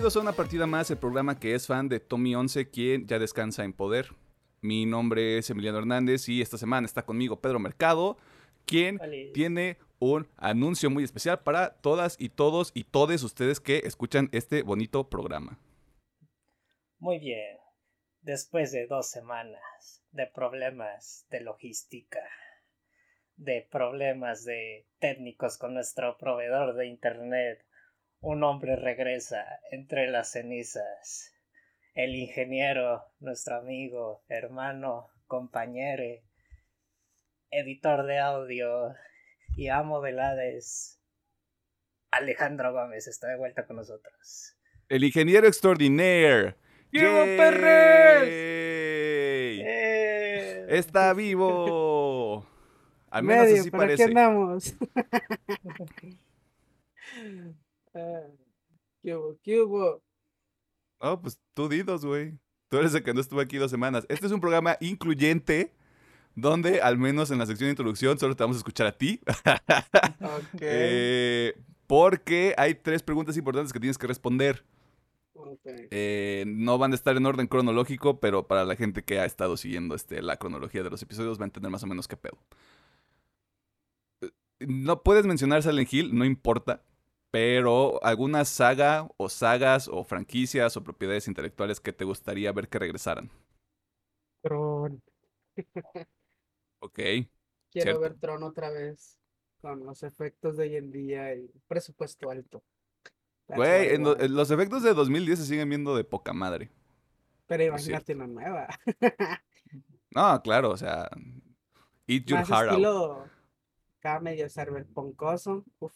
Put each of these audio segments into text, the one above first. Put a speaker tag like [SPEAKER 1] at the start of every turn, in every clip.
[SPEAKER 1] Bienvenidos a una partida más, el programa que es fan de Tommy 11, quien ya descansa en poder. Mi nombre es Emiliano Hernández y esta semana está conmigo Pedro Mercado, quien
[SPEAKER 2] Vale.
[SPEAKER 1] tiene un anuncio muy especial para todas y todos y todes ustedes que escuchan este bonito programa.
[SPEAKER 2] Muy bien. Después de dos semanas de problemas de logística, de problemas de técnicos con nuestro proveedor de internet, un hombre regresa entre las cenizas. El ingeniero, nuestro amigo, hermano, compañero, editor de audio y amo del Hades, Alejandro Gómez está de vuelta con nosotros.
[SPEAKER 1] El ingeniero extraordinaire.
[SPEAKER 3] ¡Viva
[SPEAKER 1] ¡Yay!
[SPEAKER 3] Perres!
[SPEAKER 2] ¡Eh!
[SPEAKER 1] Está vivo. Al menos
[SPEAKER 3] Medio,
[SPEAKER 1] así parece.
[SPEAKER 3] andamos. Ah, ¿Qué hubo? ¿Qué hubo?
[SPEAKER 1] No, pues tú didos, güey. Tú eres el que no estuvo aquí dos semanas. Este es un programa incluyente donde, al menos en la sección de introducción, solo te vamos a escuchar a ti.
[SPEAKER 3] Ok.
[SPEAKER 1] Eh, porque hay tres preguntas importantes que tienes que responder.
[SPEAKER 3] ok.
[SPEAKER 1] Eh, no van a estar en orden cronológico, pero para la gente que ha estado siguiendo este, la cronología de los episodios va a entender más o menos qué pedo. Eh, No puedes mencionar Silent Hill, no importa. Pero alguna saga o sagas o franquicias o propiedades intelectuales que te gustaría ver que regresaran.
[SPEAKER 3] Tron.
[SPEAKER 1] Ok.
[SPEAKER 3] Quiero
[SPEAKER 1] Cierto.
[SPEAKER 3] ver Tron otra vez. Con los efectos de hoy en día y presupuesto alto. That's
[SPEAKER 1] Güey, en lo- en los efectos de 2010 se siguen viendo de poca madre.
[SPEAKER 3] Pero imagínate una nueva.
[SPEAKER 1] No, claro, o sea. Eat your
[SPEAKER 3] Más
[SPEAKER 1] heart out.
[SPEAKER 3] estilo acá medio cyberpunkoso. Uf.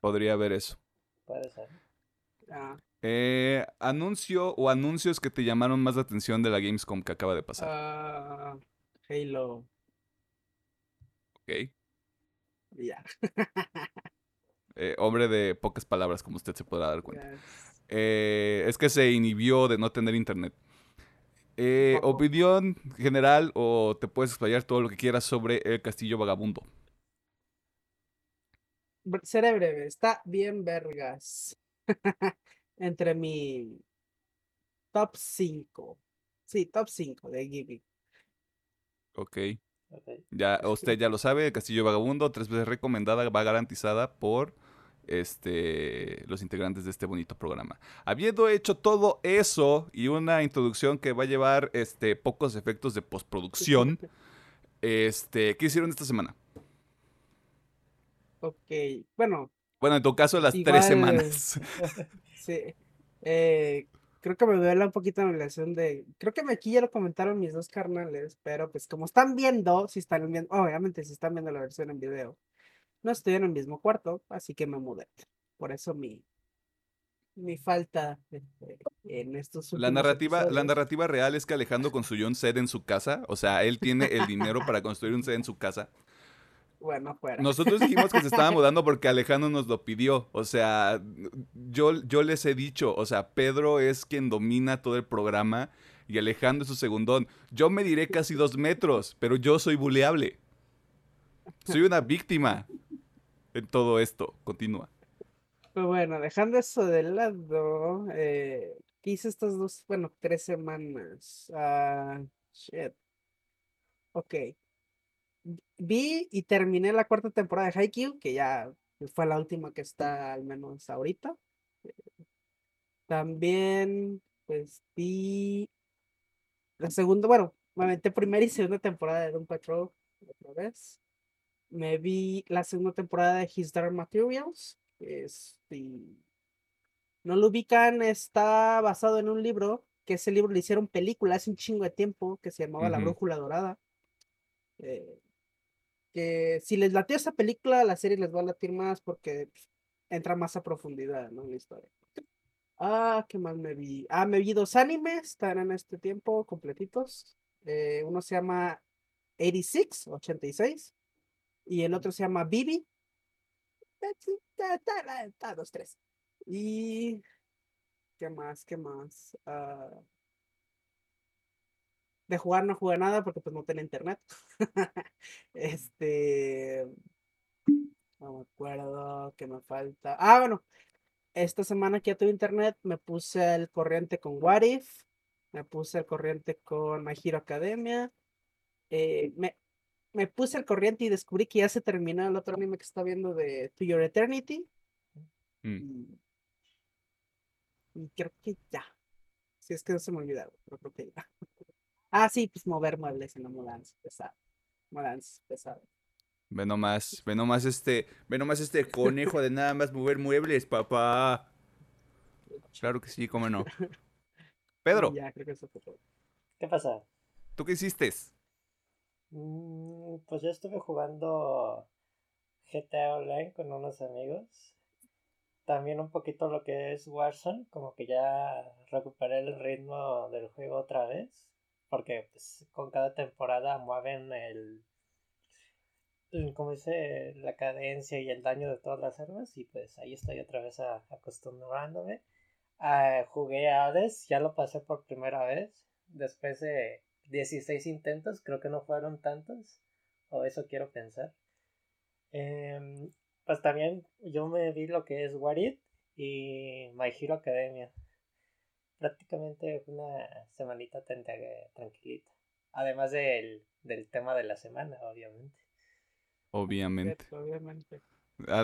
[SPEAKER 1] Podría haber eso.
[SPEAKER 2] Puede ser.
[SPEAKER 3] ah,
[SPEAKER 1] Eh, anuncio o anuncios que te llamaron más la atención de la Gamescom que acaba de pasar.
[SPEAKER 3] ah, Halo.
[SPEAKER 1] Ok.
[SPEAKER 3] Ya.
[SPEAKER 1] Eh, hombre de pocas palabras, como usted se podrá dar cuenta.
[SPEAKER 3] Yes.
[SPEAKER 1] Eh, es que se inhibió de no tener internet. Eh, opinión general o te puedes explayar todo lo que quieras sobre el castillo vagabundo.
[SPEAKER 3] Seré breve, está bien vergas. Entre mi top 5. Sí, top 5 de Gibby.
[SPEAKER 1] Ok.
[SPEAKER 2] Ok.
[SPEAKER 1] Ya, usted ya lo sabe, Castillo Vagabundo, tres veces recomendada, va garantizada por este, los integrantes de este bonito programa. Habiendo hecho todo eso y una introducción que va a llevar este, pocos efectos de postproducción, este, ¿qué hicieron esta semana?
[SPEAKER 3] Ok, bueno,
[SPEAKER 1] Bueno, en tu caso, las
[SPEAKER 3] Igual-
[SPEAKER 1] tres semanas.
[SPEAKER 3] sí. Eh, creo que me duele un poquito la relación de. Creo que aquí ya lo comentaron mis dos carnales, pero pues como están viendo, si están viendo, obviamente si están viendo la versión en video, no estoy en el mismo cuarto, así que me mudé. Por eso mi, mi falta este, en estos
[SPEAKER 1] La narrativa, la narrativa real es que Alejandro construyó un set en su casa. O sea, él tiene el dinero para construir un set en su casa.
[SPEAKER 3] Bueno, fuera.
[SPEAKER 1] Nosotros dijimos que se estaba mudando porque Alejandro nos lo pidió. O sea, yo, yo les he dicho, o sea, Pedro es quien domina todo el programa y Alejandro es su segundón. Yo me diré casi dos metros, pero yo soy buleable. Soy una víctima en todo esto. Continúa.
[SPEAKER 3] Pues bueno, dejando eso de lado, eh, ¿qué hice estas dos, bueno, tres semanas? Ah, shit. Ok. Vi y terminé la cuarta temporada de Haikyuu, que ya fue la última que está al menos ahorita. Eh, También, pues vi la segunda, bueno, me aventé primera y segunda temporada de Doom Patrol otra vez. Me vi la segunda temporada de His Dark Materials. Este, no lo ubican, está basado en un libro, que ese libro le hicieron película hace un chingo de tiempo, que se llamaba La
[SPEAKER 1] Ujú.
[SPEAKER 3] Brújula Dorada. Eh, que si les latió esa película, la serie les va a latir más porque pues, entra más a profundidad. En la historia. Ah, ¿qué más me vi? Ah, me vi dos animes, están en este tiempo completitos. Eh, uno se llama 86, 86, y el otro se llama Bibi. Está, dos, tres. Y ¿qué más? ¿Qué más? Ah, de jugar no jugué nada porque pues no tenía internet. este, no me acuerdo qué me falta. Ah, bueno, esta semana que ya tuve internet, me puse al corriente con What If, me puse al corriente con My Hero Academia, eh, me, me puse al corriente y descubrí que ya se terminó el otro anime que está viendo de To Your Eternity.
[SPEAKER 1] Mm.
[SPEAKER 3] Y, y creo que ya. Si es que no se me olvidó, pero creo que ya. Ah, sí, pues mover muebles en la mudanza, pesado. Mudanza, pesado.
[SPEAKER 1] Ve nomás, ve nomás este, ve nomás este conejo de nada más mover muebles, papá. Claro que sí, cómo no. Pedro,
[SPEAKER 3] Ya, creo que eso fue todo.
[SPEAKER 2] ¿Qué pasa?
[SPEAKER 1] ¿tú qué hiciste?
[SPEAKER 2] Mm, pues yo estuve jugando GTA Online con unos amigos. También un poquito lo que es Warzone, como que ya recuperé el ritmo del juego otra vez. Porque pues, con cada temporada mueven el, ¿cómo dice? La cadencia y el daño de todas las armas. Y pues ahí estoy otra vez acostumbrándome. Ah, jugué a Hades, ya lo pasé por primera vez. Después de 16 intentos, creo que no fueron tantos. O eso quiero pensar. Em, pues también yo me vi lo que es What It y My Hero Academia. Prácticamente una semanita tranquilita. Además del, del tema de la semana, obviamente.
[SPEAKER 1] Obviamente.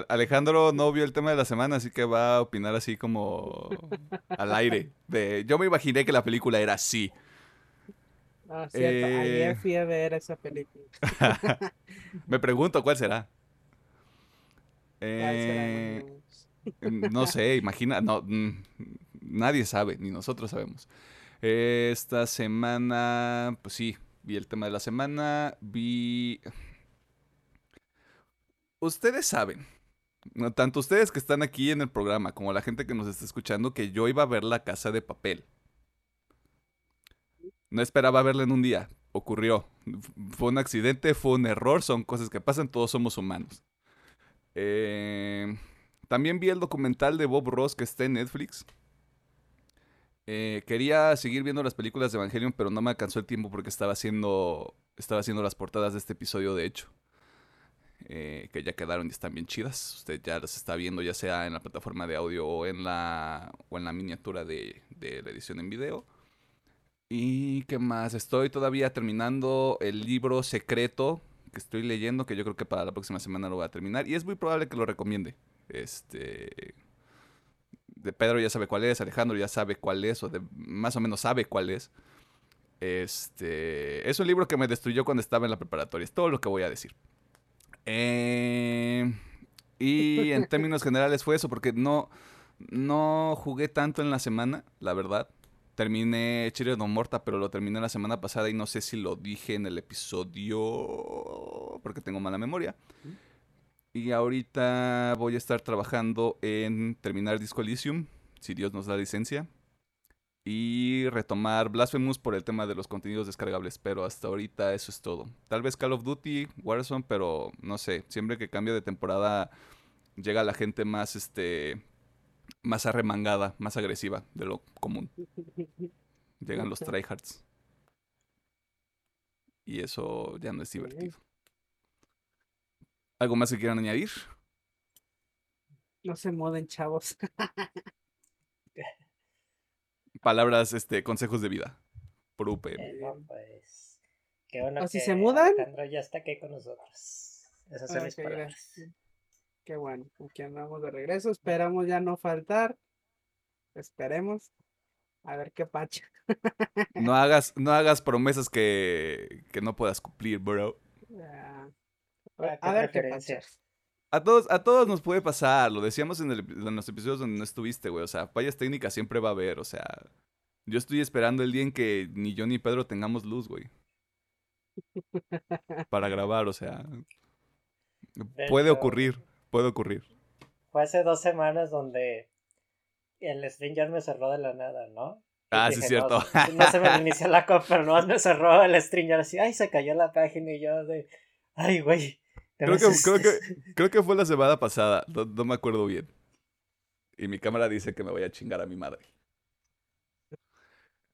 [SPEAKER 1] Alejandro no vio el tema de la semana, así que va a opinar así como al aire. De, yo me imaginé que la película era así.
[SPEAKER 3] Ah, cierto.
[SPEAKER 1] Eh.
[SPEAKER 3] Ayer fui a ver esa película.
[SPEAKER 1] me pregunto cuál será.
[SPEAKER 3] ¿Cuál será,
[SPEAKER 1] Eh, no sé, imagina, no, mm, nadie sabe, ni nosotros sabemos. Esta semana, pues sí, vi el tema de la semana, vi... Ustedes saben, tanto ustedes que están aquí en el programa como la gente que nos está escuchando, que yo iba a ver la casa de papel. No esperaba verla en un día, ocurrió. Fue un accidente, fue un error, son cosas que pasan, todos somos humanos. Eh, también vi el documental de Bob Ross que está en Netflix. Eh, quería seguir viendo las películas de Evangelion, pero no me alcanzó el tiempo porque estaba haciendo, estaba haciendo las portadas de este episodio, de hecho. Eh, que ya quedaron y están bien chidas. Usted ya las está viendo, ya sea en la plataforma de audio o en la, o en la miniatura de, de la edición en video. ¿Y qué más? Estoy todavía terminando el libro secreto que estoy leyendo, que yo creo que para la próxima semana lo voy a terminar. Y es muy probable que lo recomiende. Este. De Pedro ya sabe cuál es, Alejandro ya sabe cuál es, o de, más o menos sabe cuál es. Este. Es un libro que me destruyó cuando estaba en la preparatoria. Es todo lo que voy a decir. Eh, y en términos generales fue eso, porque no, no jugué tanto en la semana, la verdad. Terminé Chile no Morta, pero lo terminé la semana pasada y no sé si lo dije en el episodio porque tengo mala memoria. Y ahorita voy a estar trabajando en terminar Disco Elysium, si Dios nos da licencia. Y retomar Blasphemous por el tema de los contenidos descargables. Pero hasta ahorita eso es todo. Tal vez Call of Duty, Warzone, pero no sé. Siempre que cambio de temporada llega la gente más, este, más arremangada, más agresiva de lo común. Llegan los tryhards. Y eso ya no es divertido. ¿Algo más que quieran añadir?
[SPEAKER 3] No se moden, chavos.
[SPEAKER 1] Palabras, este, consejos de vida. Por UPM.
[SPEAKER 2] Eh, no, pues. Qué bueno
[SPEAKER 3] ¿O si se mudan?
[SPEAKER 2] Alejandro ya está aquí con nosotros. Esas son mis palabras.
[SPEAKER 3] Qué bueno, aquí andamos de regreso. Esperamos ya no faltar. Esperemos. A ver qué pacha.
[SPEAKER 1] No hagas, no hagas promesas que, que no puedas cumplir, bro.
[SPEAKER 3] Ya. A ver qué pacha.
[SPEAKER 1] A todos, a todos nos puede pasar, lo decíamos en, el, en los episodios donde no estuviste, güey. O sea, fallas técnicas siempre va a haber, o sea. Yo estoy esperando el día en que ni yo ni Pedro tengamos luz, güey. Para grabar, o sea.
[SPEAKER 2] De
[SPEAKER 1] Puede
[SPEAKER 2] hecho,
[SPEAKER 1] ocurrir, puede ocurrir.
[SPEAKER 2] Fue hace dos semanas donde el ya me cerró de la nada, ¿no? Y
[SPEAKER 1] Ah, sí, es cierto.
[SPEAKER 2] No, no se me inició la copa, pero nomás me cerró el stream y ahora sí, ay, se cayó la página y yo de, ay, güey.
[SPEAKER 1] Creo que, creo,
[SPEAKER 2] asustas".
[SPEAKER 1] que, creo que fue la semana pasada, no, no me acuerdo bien. Y mi cámara dice que me voy a chingar a mi madre.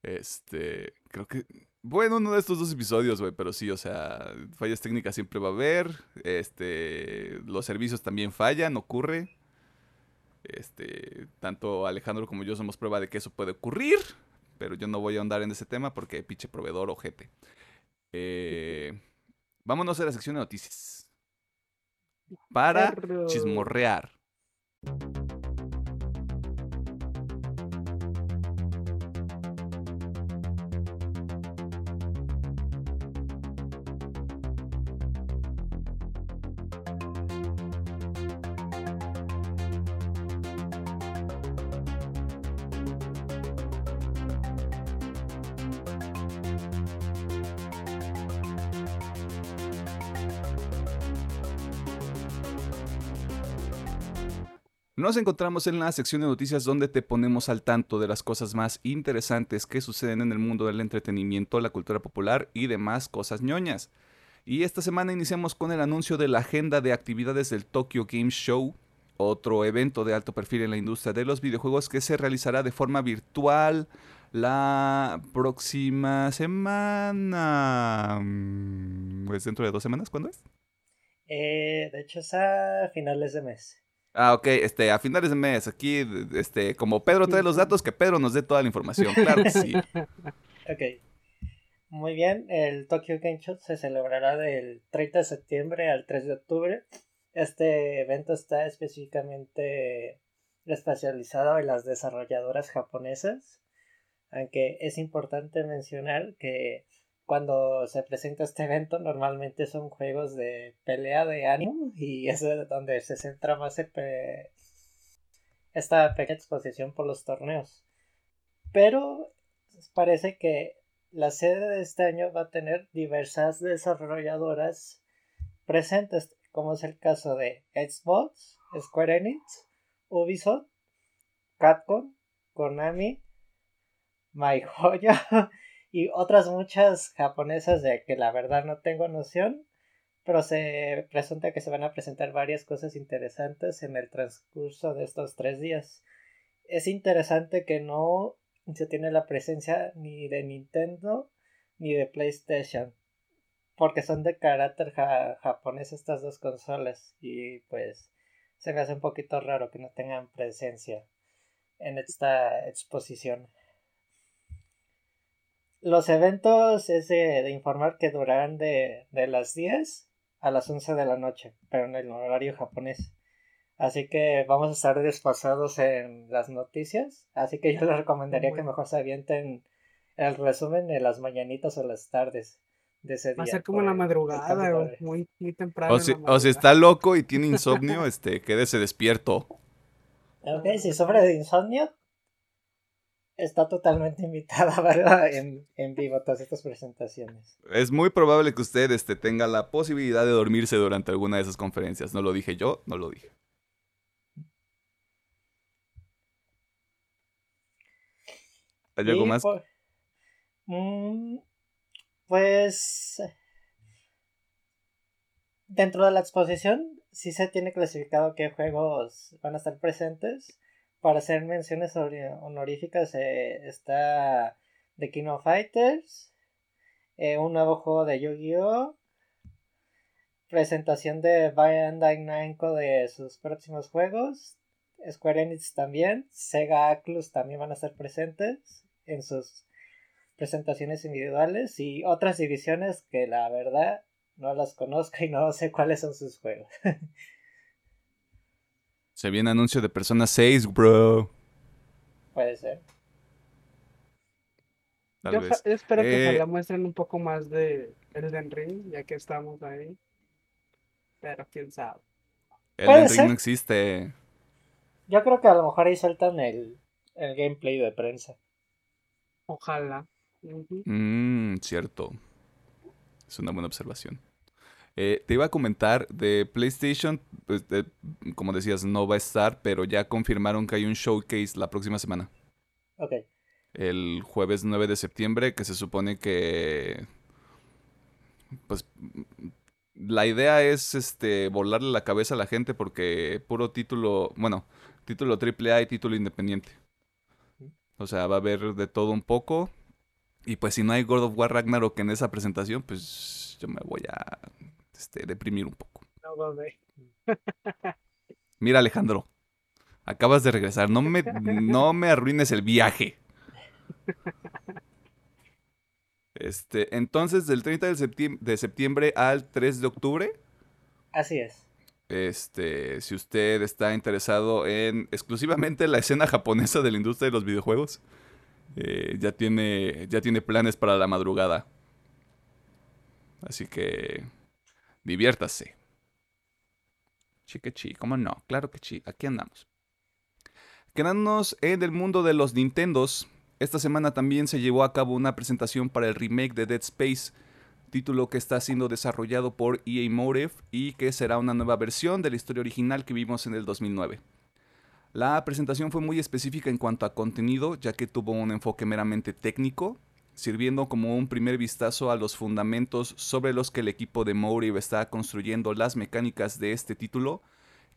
[SPEAKER 1] Este, creo que... Bueno, uno de estos dos episodios, güey, pero sí, o sea, fallas técnicas siempre va a haber. Este, los servicios también fallan, ocurre. Este, tanto Alejandro como yo somos prueba de que eso puede ocurrir, pero yo no voy a andar en ese tema porque pinche proveedor ojete. Eh, vámonos a la sección de noticias. Para chismorrear. Nos encontramos en la sección de noticias donde te ponemos al tanto de las cosas más interesantes que suceden en el mundo del entretenimiento, la cultura popular y demás cosas ñoñas. Y esta semana iniciamos con el anuncio de la agenda de actividades del Tokyo Game Show, otro evento de alto perfil en la industria de los videojuegos que se realizará de forma virtual la próxima semana. Pues dentro de dos semanas, ¿cuándo es?
[SPEAKER 2] Eh, de hecho, es a finales de mes.
[SPEAKER 1] Ah, ok, este, a finales de mes, aquí, este, como Pedro trae los datos, que Pedro nos dé toda la información, claro que sí.
[SPEAKER 2] Ok. Muy bien, el Tokyo Game Show se celebrará del 30 de septiembre al 3 de octubre. Este evento está específicamente especializado en las desarrolladoras japonesas, aunque es importante mencionar que cuando se presenta este evento normalmente son juegos de pelea de ánimo y es donde se centra más esta pequeña exposición por los torneos. Pero parece que la sede de este año va a tener diversas desarrolladoras presentes, como es el caso de Xbox, Square Enix, Ubisoft, Capcom, Konami, MyHoyo y otras muchas japonesas de que la verdad no tengo noción, pero se presunta que se van a presentar varias cosas interesantes en el transcurso de estos tres días. Es interesante que no se tiene la presencia ni de Nintendo ni de PlayStation, porque son de carácter ja- japonés estas dos consolas y pues se me hace un poquito raro que no tengan presencia en esta exposición. Los eventos es de, de informar que durarán de, de las 10 a las 11 de la noche, pero en el horario japonés. Así que vamos a estar desfasados en las noticias. Así que yo les recomendaría que mejor se avienten el resumen de las mañanitas o las tardes de ese día.
[SPEAKER 3] Va a ser como en la
[SPEAKER 2] el- el
[SPEAKER 3] madrugada, o muy, muy temprano.
[SPEAKER 1] O si, o si está loco y tiene insomnio, este, quédese despierto.
[SPEAKER 2] Ok, si sufre de insomnio, está totalmente invitada verlo en, en vivo todas estas presentaciones.
[SPEAKER 1] Es muy probable que usted este, tenga la posibilidad de dormirse durante alguna de esas conferencias. No lo dije yo, no lo dije. ¿Hay algo
[SPEAKER 2] Y
[SPEAKER 1] más?
[SPEAKER 2] por- Mm, pues dentro de la exposición sí se tiene clasificado qué juegos van a estar presentes. Para hacer menciones honoríficas eh, está The King of Fighters, eh, un nuevo juego de Yu-Gi-Oh! Presentación de Bandai Namco de sus próximos juegos. Square Enix también. Sega Atlus también van a estar presentes en sus presentaciones individuales y otras divisiones que la verdad no las conozco y no sé cuáles son sus juegos.
[SPEAKER 1] Se viene anuncio de Persona 6, bro.
[SPEAKER 2] Puede ser.
[SPEAKER 1] Tal
[SPEAKER 3] Yo,
[SPEAKER 1] vez.
[SPEAKER 3] yo espero que
[SPEAKER 1] Eh,
[SPEAKER 3] ojalá muestren un poco más de Elden Ring, ya que estamos ahí. Pero quién sabe.
[SPEAKER 1] Elden Ring
[SPEAKER 2] ser.
[SPEAKER 1] no existe.
[SPEAKER 2] Yo creo que a lo mejor ahí sueltan el, el gameplay de prensa.
[SPEAKER 3] Ojalá.
[SPEAKER 1] Mmm, cierto. Es una buena observación. Eh, te iba a comentar de PlayStation, pues, de- como decías, no va a estar, pero ya confirmaron que hay un showcase la próxima semana.
[SPEAKER 2] Ok.
[SPEAKER 1] El jueves 9 de septiembre, que se supone que... Pues la idea es este volarle la cabeza a la gente porque puro título, bueno, título AAA y título independiente. O sea, va a haber de todo un poco. Y pues si no hay God of War Ragnarok en esa presentación, pues yo me voy a este, deprimir un poco.
[SPEAKER 3] No.
[SPEAKER 1] Mira Alejandro, Acabas de regresar. No me, no me arruines el viaje. Este, entonces, del 30 de septiembre, de septiembre al 3 de octubre.
[SPEAKER 2] Así es.
[SPEAKER 1] Este, si usted está interesado en exclusivamente la escena japonesa de la industria de los videojuegos, eh, ya, tiene, ya tiene planes para la madrugada. Así que diviértase. Chique ¿cómo no? Claro que sí, aquí andamos. Quedándonos en el mundo de los Nintendos, esta semana también se llevó a cabo una presentación para el remake de Dead Space, título que está siendo desarrollado por EA Motive y que será una nueva versión de la historia original que vimos en el 2009. La presentación fue muy específica en cuanto a contenido, ya que tuvo un enfoque meramente técnico, sirviendo como un primer vistazo a los fundamentos sobre los que el equipo de Motive está construyendo las mecánicas de este título,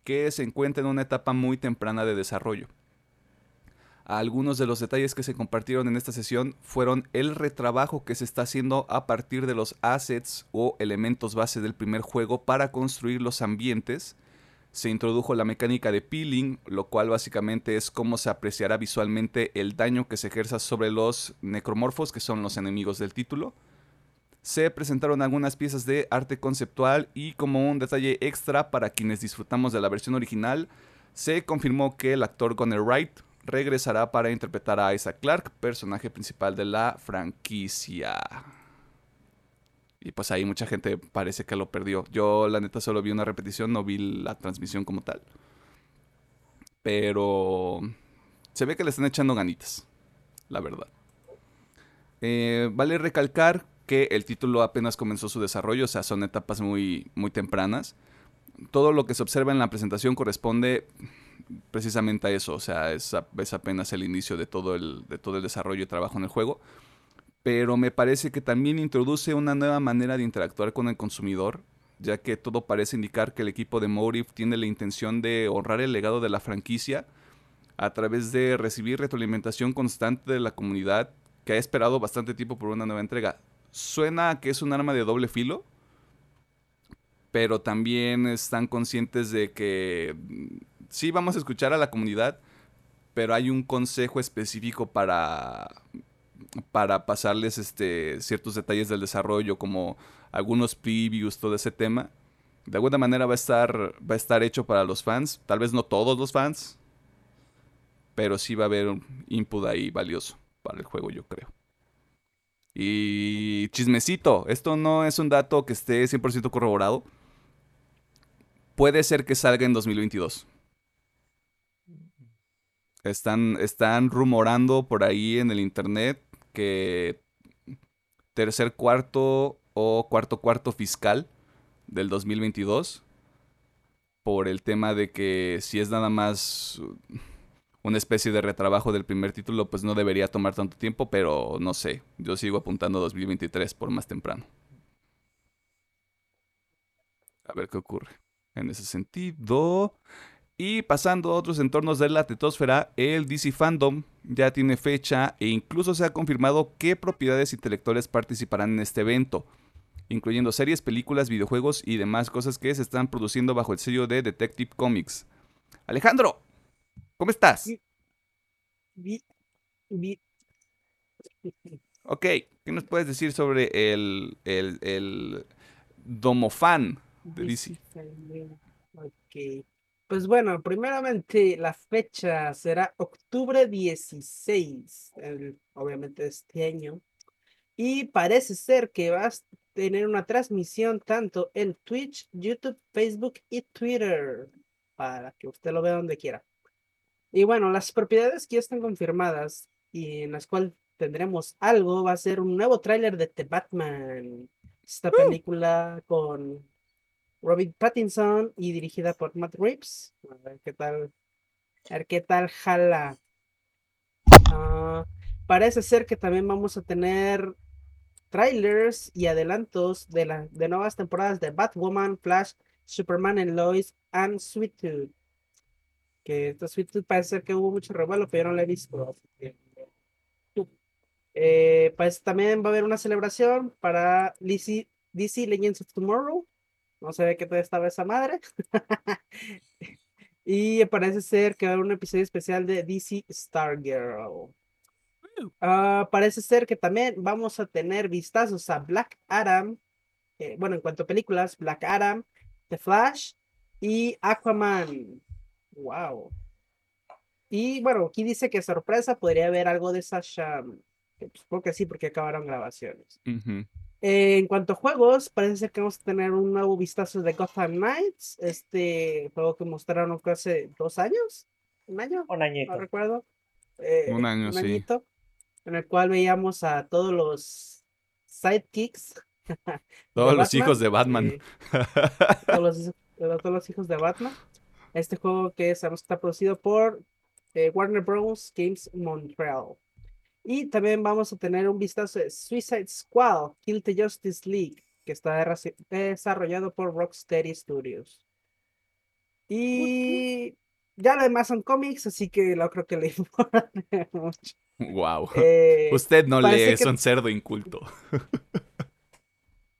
[SPEAKER 1] que se encuentra en una etapa muy temprana de desarrollo. Algunos de los detalles que se compartieron en esta sesión fueron el retrabajo que se está haciendo a partir de los assets o elementos base del primer juego para construir los ambientes, se introdujo la mecánica de peeling, lo cual básicamente es cómo se apreciará visualmente el daño que se ejerza sobre los necromorfos, que son los enemigos del título. Se presentaron algunas piezas de arte conceptual y como un detalle extra para quienes disfrutamos de la versión original, se confirmó que el actor Gunnar Wright regresará para interpretar a Isaac Clarke, personaje principal de la franquicia. Y pues ahí mucha gente parece que lo perdió. Yo la neta solo vi una repetición, no vi la transmisión como tal. Pero se ve que le están echando ganitas, la verdad. Eh, vale recalcar que el título apenas comenzó su desarrollo, o sea, son etapas muy, muy tempranas. Todo lo que se observa en la presentación corresponde precisamente a eso, o sea, es, es apenas el inicio de todo el, de todo el desarrollo y trabajo en el juego pero me parece que también introduce una nueva manera de interactuar con el consumidor, ya que todo parece indicar que el equipo de Motive tiene la intención de honrar el legado de la franquicia a través de recibir retroalimentación constante de la comunidad que ha esperado bastante tiempo por una nueva entrega. Suena que es un arma de doble filo, pero también están conscientes de que mm, sí vamos a escuchar a la comunidad, pero hay un consejo específico para para pasarles este, ciertos detalles del desarrollo, como algunos previews, todo ese tema. De alguna manera va a estar, va a estar hecho para los fans. Tal vez no todos los fans, pero sí va a haber un input ahí valioso para el juego, yo creo. Y chismecito, esto no es un dato que esté 100% corroborado. Puede ser que salga en 2022. Están, están rumorando por ahí en el internet que tercer cuarto o cuarto cuarto fiscal del 2022 por el tema de que si es nada más una especie de retrabajo del primer título, pues no debería tomar tanto tiempo, pero no sé, yo sigo apuntando a 2023 por más temprano. A ver qué ocurre. En ese sentido, y pasando a otros entornos de la tetosfera, el DC Fandom ya tiene fecha e incluso se ha confirmado qué propiedades intelectuales participarán en este evento, incluyendo series, películas, videojuegos y demás cosas que se están produciendo bajo el sello de Detective Comics. Alejandro, ¿cómo estás? Ok, ¿qué nos puedes decir sobre el, el, el Domofan de DC?
[SPEAKER 3] Ok. Pues bueno, primeramente la fecha será octubre 16, obviamente este año. Y parece ser que vas a tener una transmisión tanto en Twitch, YouTube, Facebook y Twitter, para que usted lo vea donde quiera. Y bueno, las propiedades que ya están confirmadas y en las cuales tendremos algo va a ser un nuevo tráiler de The Batman. Esta ¡Uh! película con Robin Pattinson y dirigida por Matt Reeves. A ver qué tal. A ver qué tal jala. Ah, parece ser que también vamos a tener trailers y adelantos de, la, de nuevas temporadas de Batwoman, Flash, Superman and Lois and Sweet Tooth. Que esta Sweet Tooth parece ser que hubo mucho revuelo, pero yo no la he visto. Eh, pues también va a haber una celebración para DC, DC Legends of Tomorrow no sé de qué te estaba esa madre. Y parece ser que va a haber un episodio especial de DC Stargirl. Ah, parece ser que también vamos a tener vistazos a Black Adam. eh, bueno, en cuanto a películas, Black Adam, The Flash y Aquaman. Wow. Y bueno, aquí dice que sorpresa podría haber algo de Sasha. que Supongo que sí, porque acabaron grabaciones.
[SPEAKER 1] Ujú.
[SPEAKER 3] Eh, en cuanto a juegos, parece ser que vamos a tener un nuevo vistazo de Gotham Knights, este juego que mostraron creo, hace dos años, un año,
[SPEAKER 2] Un
[SPEAKER 3] no
[SPEAKER 2] añito.
[SPEAKER 3] recuerdo. Eh,
[SPEAKER 1] Un año, sí.
[SPEAKER 3] añito, en el cual veíamos a todos los sidekicks.
[SPEAKER 1] Todos los hijos de Batman.
[SPEAKER 3] eh, todos, los, hijos- todos los hijos de Batman. Este juego que sabemos que está producido por eh, Warner Bros. Games Montreal. Y también vamos a tener un vistazo de Suicide Squad, Kill the Justice League, que está desarrollado por Rocksteady Studios. Y ya lo demás son cómics, así que no creo que le importe mucho.
[SPEAKER 1] wow.
[SPEAKER 3] Eh,
[SPEAKER 1] Usted no lee,
[SPEAKER 3] que-
[SPEAKER 1] es un cerdo inculto.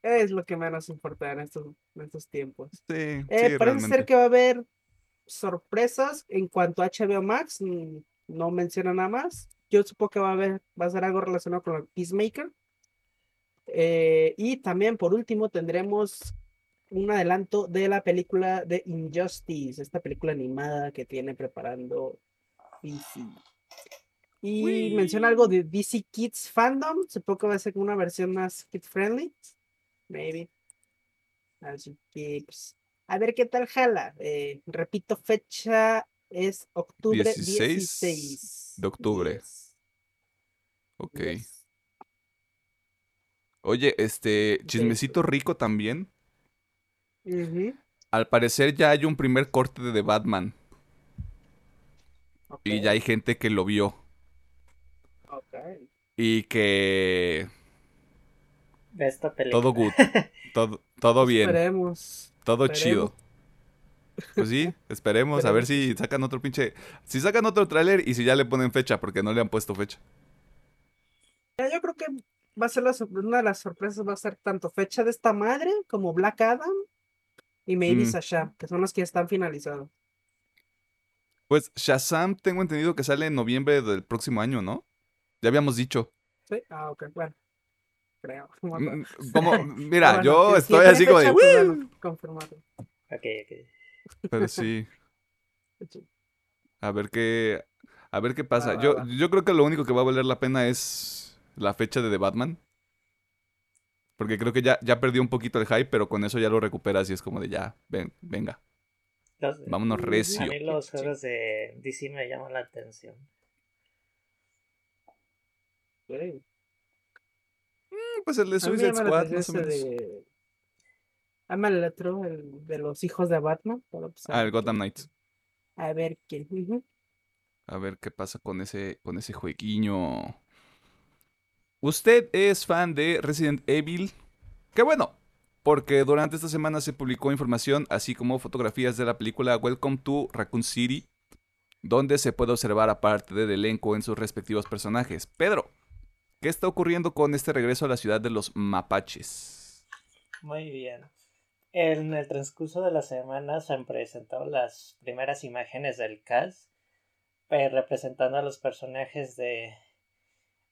[SPEAKER 3] es lo que menos importa en estos, en estos tiempos.
[SPEAKER 1] Sí,
[SPEAKER 3] Eh,
[SPEAKER 1] sí,
[SPEAKER 3] parece
[SPEAKER 1] realmente.
[SPEAKER 3] ser que va a haber sorpresas en cuanto a HBO Max. mm, No menciona nada más. Yo supongo que va a haber, va a ser algo relacionado con Peacemaker. Eh, y también, por último, tendremos un adelanto de la película de Injustice, esta película animada que tiene preparando DC. Y menciona algo de DC Kids Fandom. Supongo que va a ser una versión más kid friendly. Maybe. Así que, pues, a ver qué tal jala. Eh, repito, fecha es octubre
[SPEAKER 1] 16
[SPEAKER 3] 16,
[SPEAKER 1] de octubre.
[SPEAKER 3] Yes,
[SPEAKER 1] Ok. Oye, este, chismecito rico también. Al parecer ya hay un primer corte de The Batman. Y ya hay gente que lo vio.
[SPEAKER 3] ok.
[SPEAKER 1] Y que
[SPEAKER 2] De esta película.
[SPEAKER 1] todo good. Todo, todo bien.
[SPEAKER 3] Esperemos.
[SPEAKER 1] Todo
[SPEAKER 3] esperemos.
[SPEAKER 1] chido. Pues sí, esperemos a ver si sacan otro pinche. Si sacan otro tráiler y si ya le ponen fecha, porque no le han puesto fecha.
[SPEAKER 3] Ya, Yo creo que va a ser la una de las sorpresas, va a ser tanto fecha de esta madre como Black Adam y Maybe
[SPEAKER 1] Mm.
[SPEAKER 3] Sasha, que son los que ya están finalizados.
[SPEAKER 1] Pues Shazam tengo entendido que sale en noviembre del próximo año, ¿no? Ya habíamos dicho.
[SPEAKER 3] Sí, ah, ok, bueno. Creo. acuerdo.
[SPEAKER 1] Mm, Como, mira,
[SPEAKER 3] Bueno,
[SPEAKER 1] yo estoy así como de.
[SPEAKER 3] pues, confirmado.
[SPEAKER 2] Ok, ok.
[SPEAKER 1] Pero sí, a ver qué. A ver qué pasa. Yo,
[SPEAKER 3] va.
[SPEAKER 1] yo creo que lo único que va a valer la pena es la fecha de The Batman. Porque creo que ya, ya perdió un poquito el hype, pero con eso ya lo recuperas y es como de ya, ven, venga,
[SPEAKER 2] Los-
[SPEAKER 1] vámonos
[SPEAKER 3] Mm,
[SPEAKER 2] a
[SPEAKER 1] recio.
[SPEAKER 2] mí los juegos de DC me llaman la atención.
[SPEAKER 3] Sí.
[SPEAKER 1] Pues el de
[SPEAKER 3] A
[SPEAKER 1] Suicide Squad, más o
[SPEAKER 3] ese
[SPEAKER 1] menos.
[SPEAKER 3] de... Ama el otro, el de los hijos de Batman. pero, pues, a
[SPEAKER 1] Ah, el Gotham Knights.
[SPEAKER 3] A ver qué.
[SPEAKER 1] A ver qué pasa con ese, con ese jueguiño. ¿Usted es fan de Resident Evil? Qué bueno, porque durante esta semana se publicó información, así como fotografías de la película Welcome to Raccoon City, donde se puede observar a parte del elenco en sus respectivos personajes. Pedro, ¿qué está ocurriendo con este regreso a la ciudad de los mapaches?
[SPEAKER 2] Muy bien. En el transcurso de la semana se han presentado las primeras imágenes del cast eh, representando a los personajes de,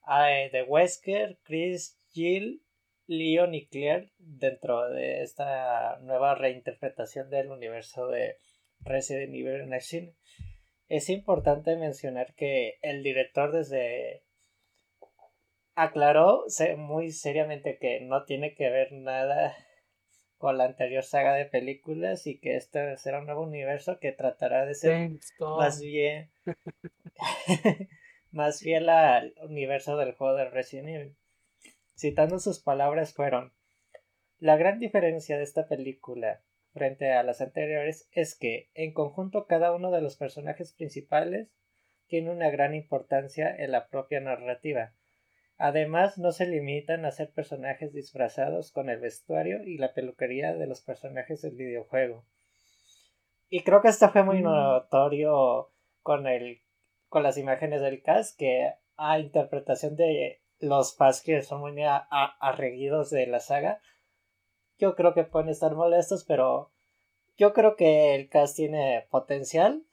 [SPEAKER 2] de Wesker, Chris, Jill, Leon y Claire dentro de esta nueva reinterpretación del universo de Resident Evil en el cine. Es importante mencionar que el director desde aclaró muy seriamente que no tiene que ver nada con la anterior saga de películas y que este será un nuevo universo que tratará de ser
[SPEAKER 3] Thanks,
[SPEAKER 2] más bien más fiel al universo del juego de Resident Evil. Citando sus palabras fueron La gran diferencia de esta película frente a las anteriores es que en conjunto cada uno de los personajes principales tiene una gran importancia en la propia narrativa. Además, no se limitan a ser personajes disfrazados con el vestuario y la peluquería de los personajes del videojuego. Y creo que esto fue muy
[SPEAKER 3] Mm.
[SPEAKER 2] notorio con el con las imágenes del cast que a interpretación de los fans son muy arreguidos de la saga yo creo que pueden estar molestos pero yo creo que el cast tiene potencial,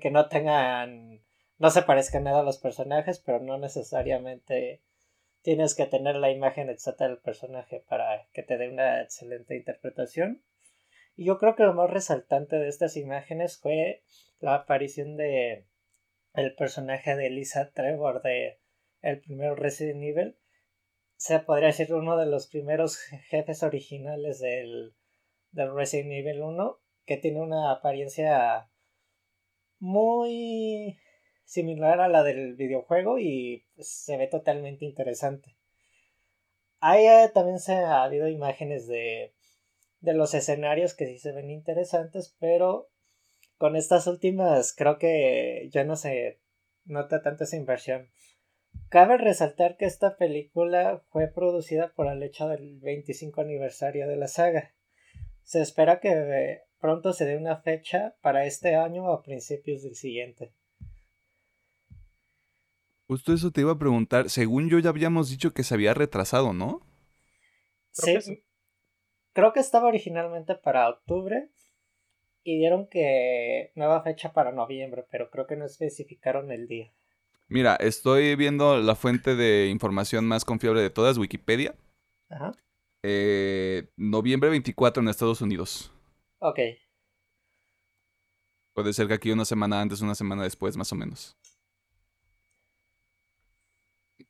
[SPEAKER 2] que no tengan, no se parezcan nada a los personajes, pero no necesariamente tienes que tener la imagen exacta del personaje para que te dé una excelente interpretación. Y yo creo que lo más resaltante de estas imágenes fue la aparición de el personaje de Lisa Trevor de el primer Resident Evil. Se podría decir uno de los primeros jefes originales del, del Resident Evil 1 que tiene una apariencia muy similar a la del videojuego y se ve totalmente interesante. Ahí eh, también se ha habido imágenes de, de los escenarios que sí se ven interesantes, pero con estas últimas creo que ya no se nota tanto esa inversión. Cabe resaltar que esta película fue producida por el hecho del 25 aniversario de la saga. Se espera que eh, pronto se dé una fecha para este año o a principios del siguiente.
[SPEAKER 1] Justo eso te iba a preguntar. Según yo ya habíamos dicho que se había retrasado, ¿no?
[SPEAKER 2] Sí. Creo que estaba originalmente para octubre y dieron que nueva fecha para noviembre, pero creo que no especificaron el día.
[SPEAKER 1] Mira, estoy viendo la fuente de información más confiable de todas, Wikipedia. Ajá. Eh, noviembre 24 en Estados Unidos.
[SPEAKER 2] Ok.
[SPEAKER 1] Puede ser que aquí una semana antes, una semana después, más o menos.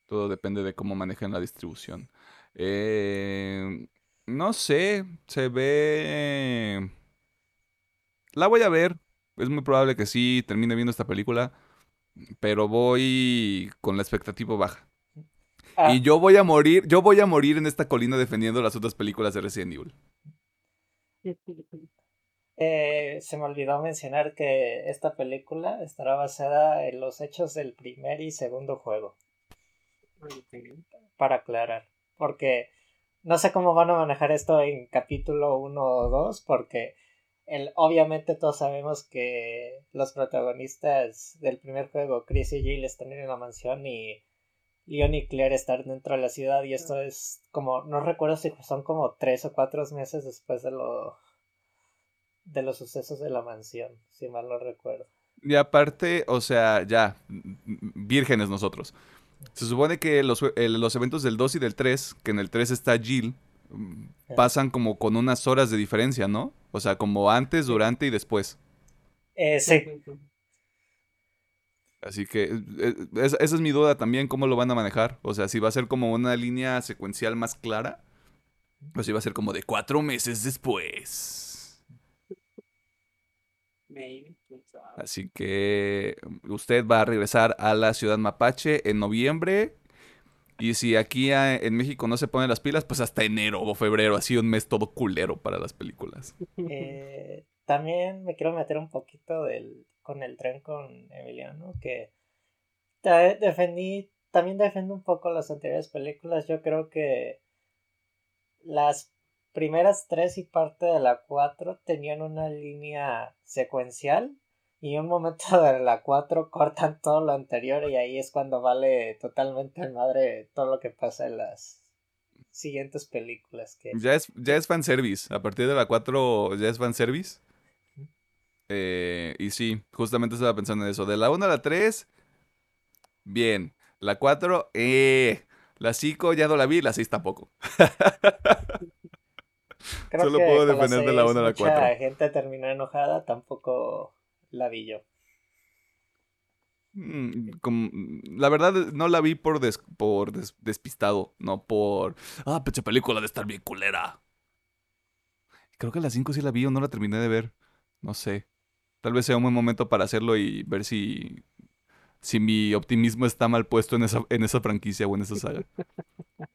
[SPEAKER 1] Todo depende de cómo manejen la distribución. Eh, no sé, se ve... La voy a ver. Es muy probable que sí termine viendo esta película. Pero voy con la expectativa baja. Ah. Y yo voy a morir, yo voy a morir en esta colina defendiendo las otras películas de Resident Evil.
[SPEAKER 2] Eh, se me olvidó mencionar que esta película estará basada en los hechos del primer y segundo juego para aclarar. Porque no sé cómo van a manejar esto en capítulo 1 o 2, porque el, obviamente todos sabemos que los protagonistas del primer juego, Chris y Jill, están en la mansión y Leon y Claire están dentro de la ciudad y esto es como, no recuerdo si son como tres o cuatro meses después de lo de los sucesos de la mansión, si mal no recuerdo.
[SPEAKER 1] Y aparte, o sea, ya, vírgenes nosotros. Se supone que los, los, eventos del 2 y del 3, que en el 3 está Jill, pasan como con unas horas de diferencia, ¿no? O sea, como antes, durante y después.
[SPEAKER 2] Eh, sí.
[SPEAKER 1] Así que eh, esa es mi duda también, cómo lo van a manejar. O sea, si va a ser como una línea secuencial más clara, o si va a ser como de cuatro meses después. Así que usted va a regresar a la ciudad mapache en noviembre. Y si aquí en México no se ponen las pilas, pues hasta enero o febrero, así un mes todo culero para las películas.
[SPEAKER 2] Eh, también me quiero meter un poquito del, con el tren con Emiliano, que defendí, también defiendo un poco las anteriores películas. Yo creo que las primeras tres y parte de la cuatro tenían una línea secuencial y en un momento de la cuatro cortan todo lo anterior y ahí es cuando vale totalmente madre todo lo que pasa en las siguientes películas. Que...
[SPEAKER 1] Ya es, ya es fanservice, a partir de la 4 ya es fanservice. Eh, y sí, justamente estaba pensando en eso. De la 1 a la 3, bien. La 4, eh. La 5 ya no la vi, la 6 tampoco.
[SPEAKER 2] Solo puedo defender de la 1 a la 4. La gente terminó enojada, tampoco la vi yo.
[SPEAKER 1] Mm, la verdad, no la vi por, por despistado, no por. Ah, peche película de estar bien culera. Creo que la 5 sí la vi o no la terminé de ver. No sé. Tal vez sea un buen momento para hacerlo y ver si. Si mi optimismo está mal puesto en esa, en esa franquicia o en esa saga.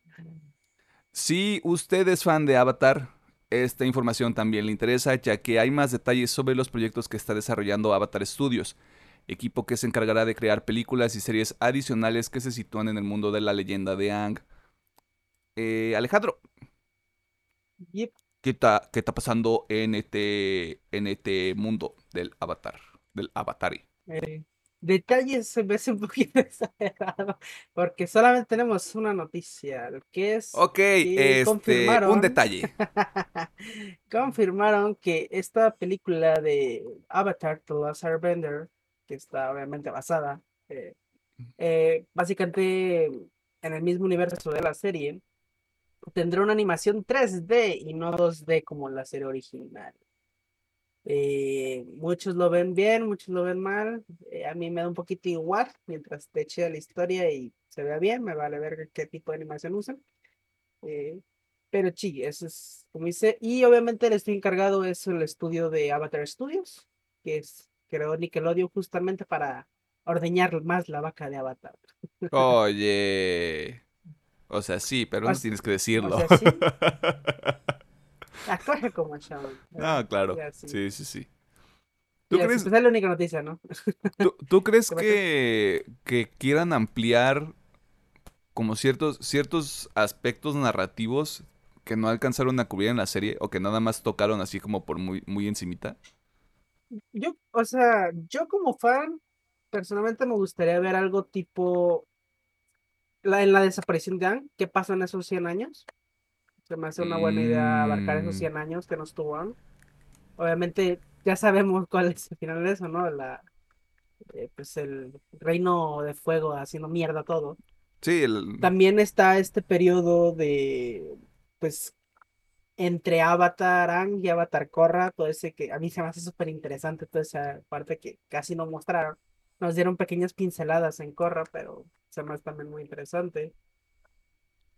[SPEAKER 1] Si usted es fan de Avatar, esta información también le interesa ya que hay más detalles sobre los proyectos que está desarrollando Avatar Studios, equipo que se encargará de crear películas y series adicionales que se sitúan en el mundo de la leyenda de Ang. Eh, Alejandro, ¿qué, está, ¿qué está pasando en este, en este mundo del Avatar, del Avatari?
[SPEAKER 3] Eh, detalles se me hace un poquito exagerado, porque solamente tenemos una noticia, que es
[SPEAKER 1] Ok,
[SPEAKER 3] que
[SPEAKER 1] este, un
[SPEAKER 3] confirmaron-
[SPEAKER 1] detalle.
[SPEAKER 3] confirmaron que esta película de Avatar, The Last Airbender, que está obviamente basada, eh, eh, básicamente en el mismo universo de la serie, tendrá una animación 3D y no 2D como la serie original. Eh, muchos lo ven bien, muchos lo ven mal. eh, a mí me da un poquito igual, mientras te eche la historia y se vea bien, me vale ver qué tipo de animación usan. Eh, pero sí, eso es como dice. Y obviamente el estudio encargado es el estudio de Avatar Studios, que es creó Nickelodeon justamente para ordeñar más la vaca de Avatar.
[SPEAKER 1] Oye. O sea, sí, pero no
[SPEAKER 3] O sea-
[SPEAKER 1] tienes que decirlo.
[SPEAKER 3] sea, sí. Acoge como show.
[SPEAKER 1] ah, claro.
[SPEAKER 3] Sí.
[SPEAKER 1] Sí, sí. ¿Tú
[SPEAKER 3] Mira,
[SPEAKER 1] crees,
[SPEAKER 3] pues es la única noticia, ¿no?
[SPEAKER 1] tú, tú crees que, que quieran ampliar como ciertos, ciertos aspectos narrativos que no alcanzaron a cubrir en la serie o que nada más tocaron así como por muy, muy encimita?
[SPEAKER 3] Yo, o sea, yo como fan, personalmente me gustaría ver algo tipo la, en la desaparición de Aang, ¿qué pasó en esos 100 años? Se me hace una buena idea abarcar esos
[SPEAKER 1] Mm.
[SPEAKER 3] 100 años que no estuvo Aang. Obviamente ya sabemos cuál es el final de eso, ¿no? La, eh, pues el reino de fuego haciendo mierda todo.
[SPEAKER 1] Sí, el,
[SPEAKER 3] También está este periodo de, pues, entre Avatar Aang y Avatar Korra, todo ese que a mí se me hace súper interesante, toda esa parte que casi no mostraron. Nos dieron pequeñas pinceladas en Korra, pero se me hace también muy interesante.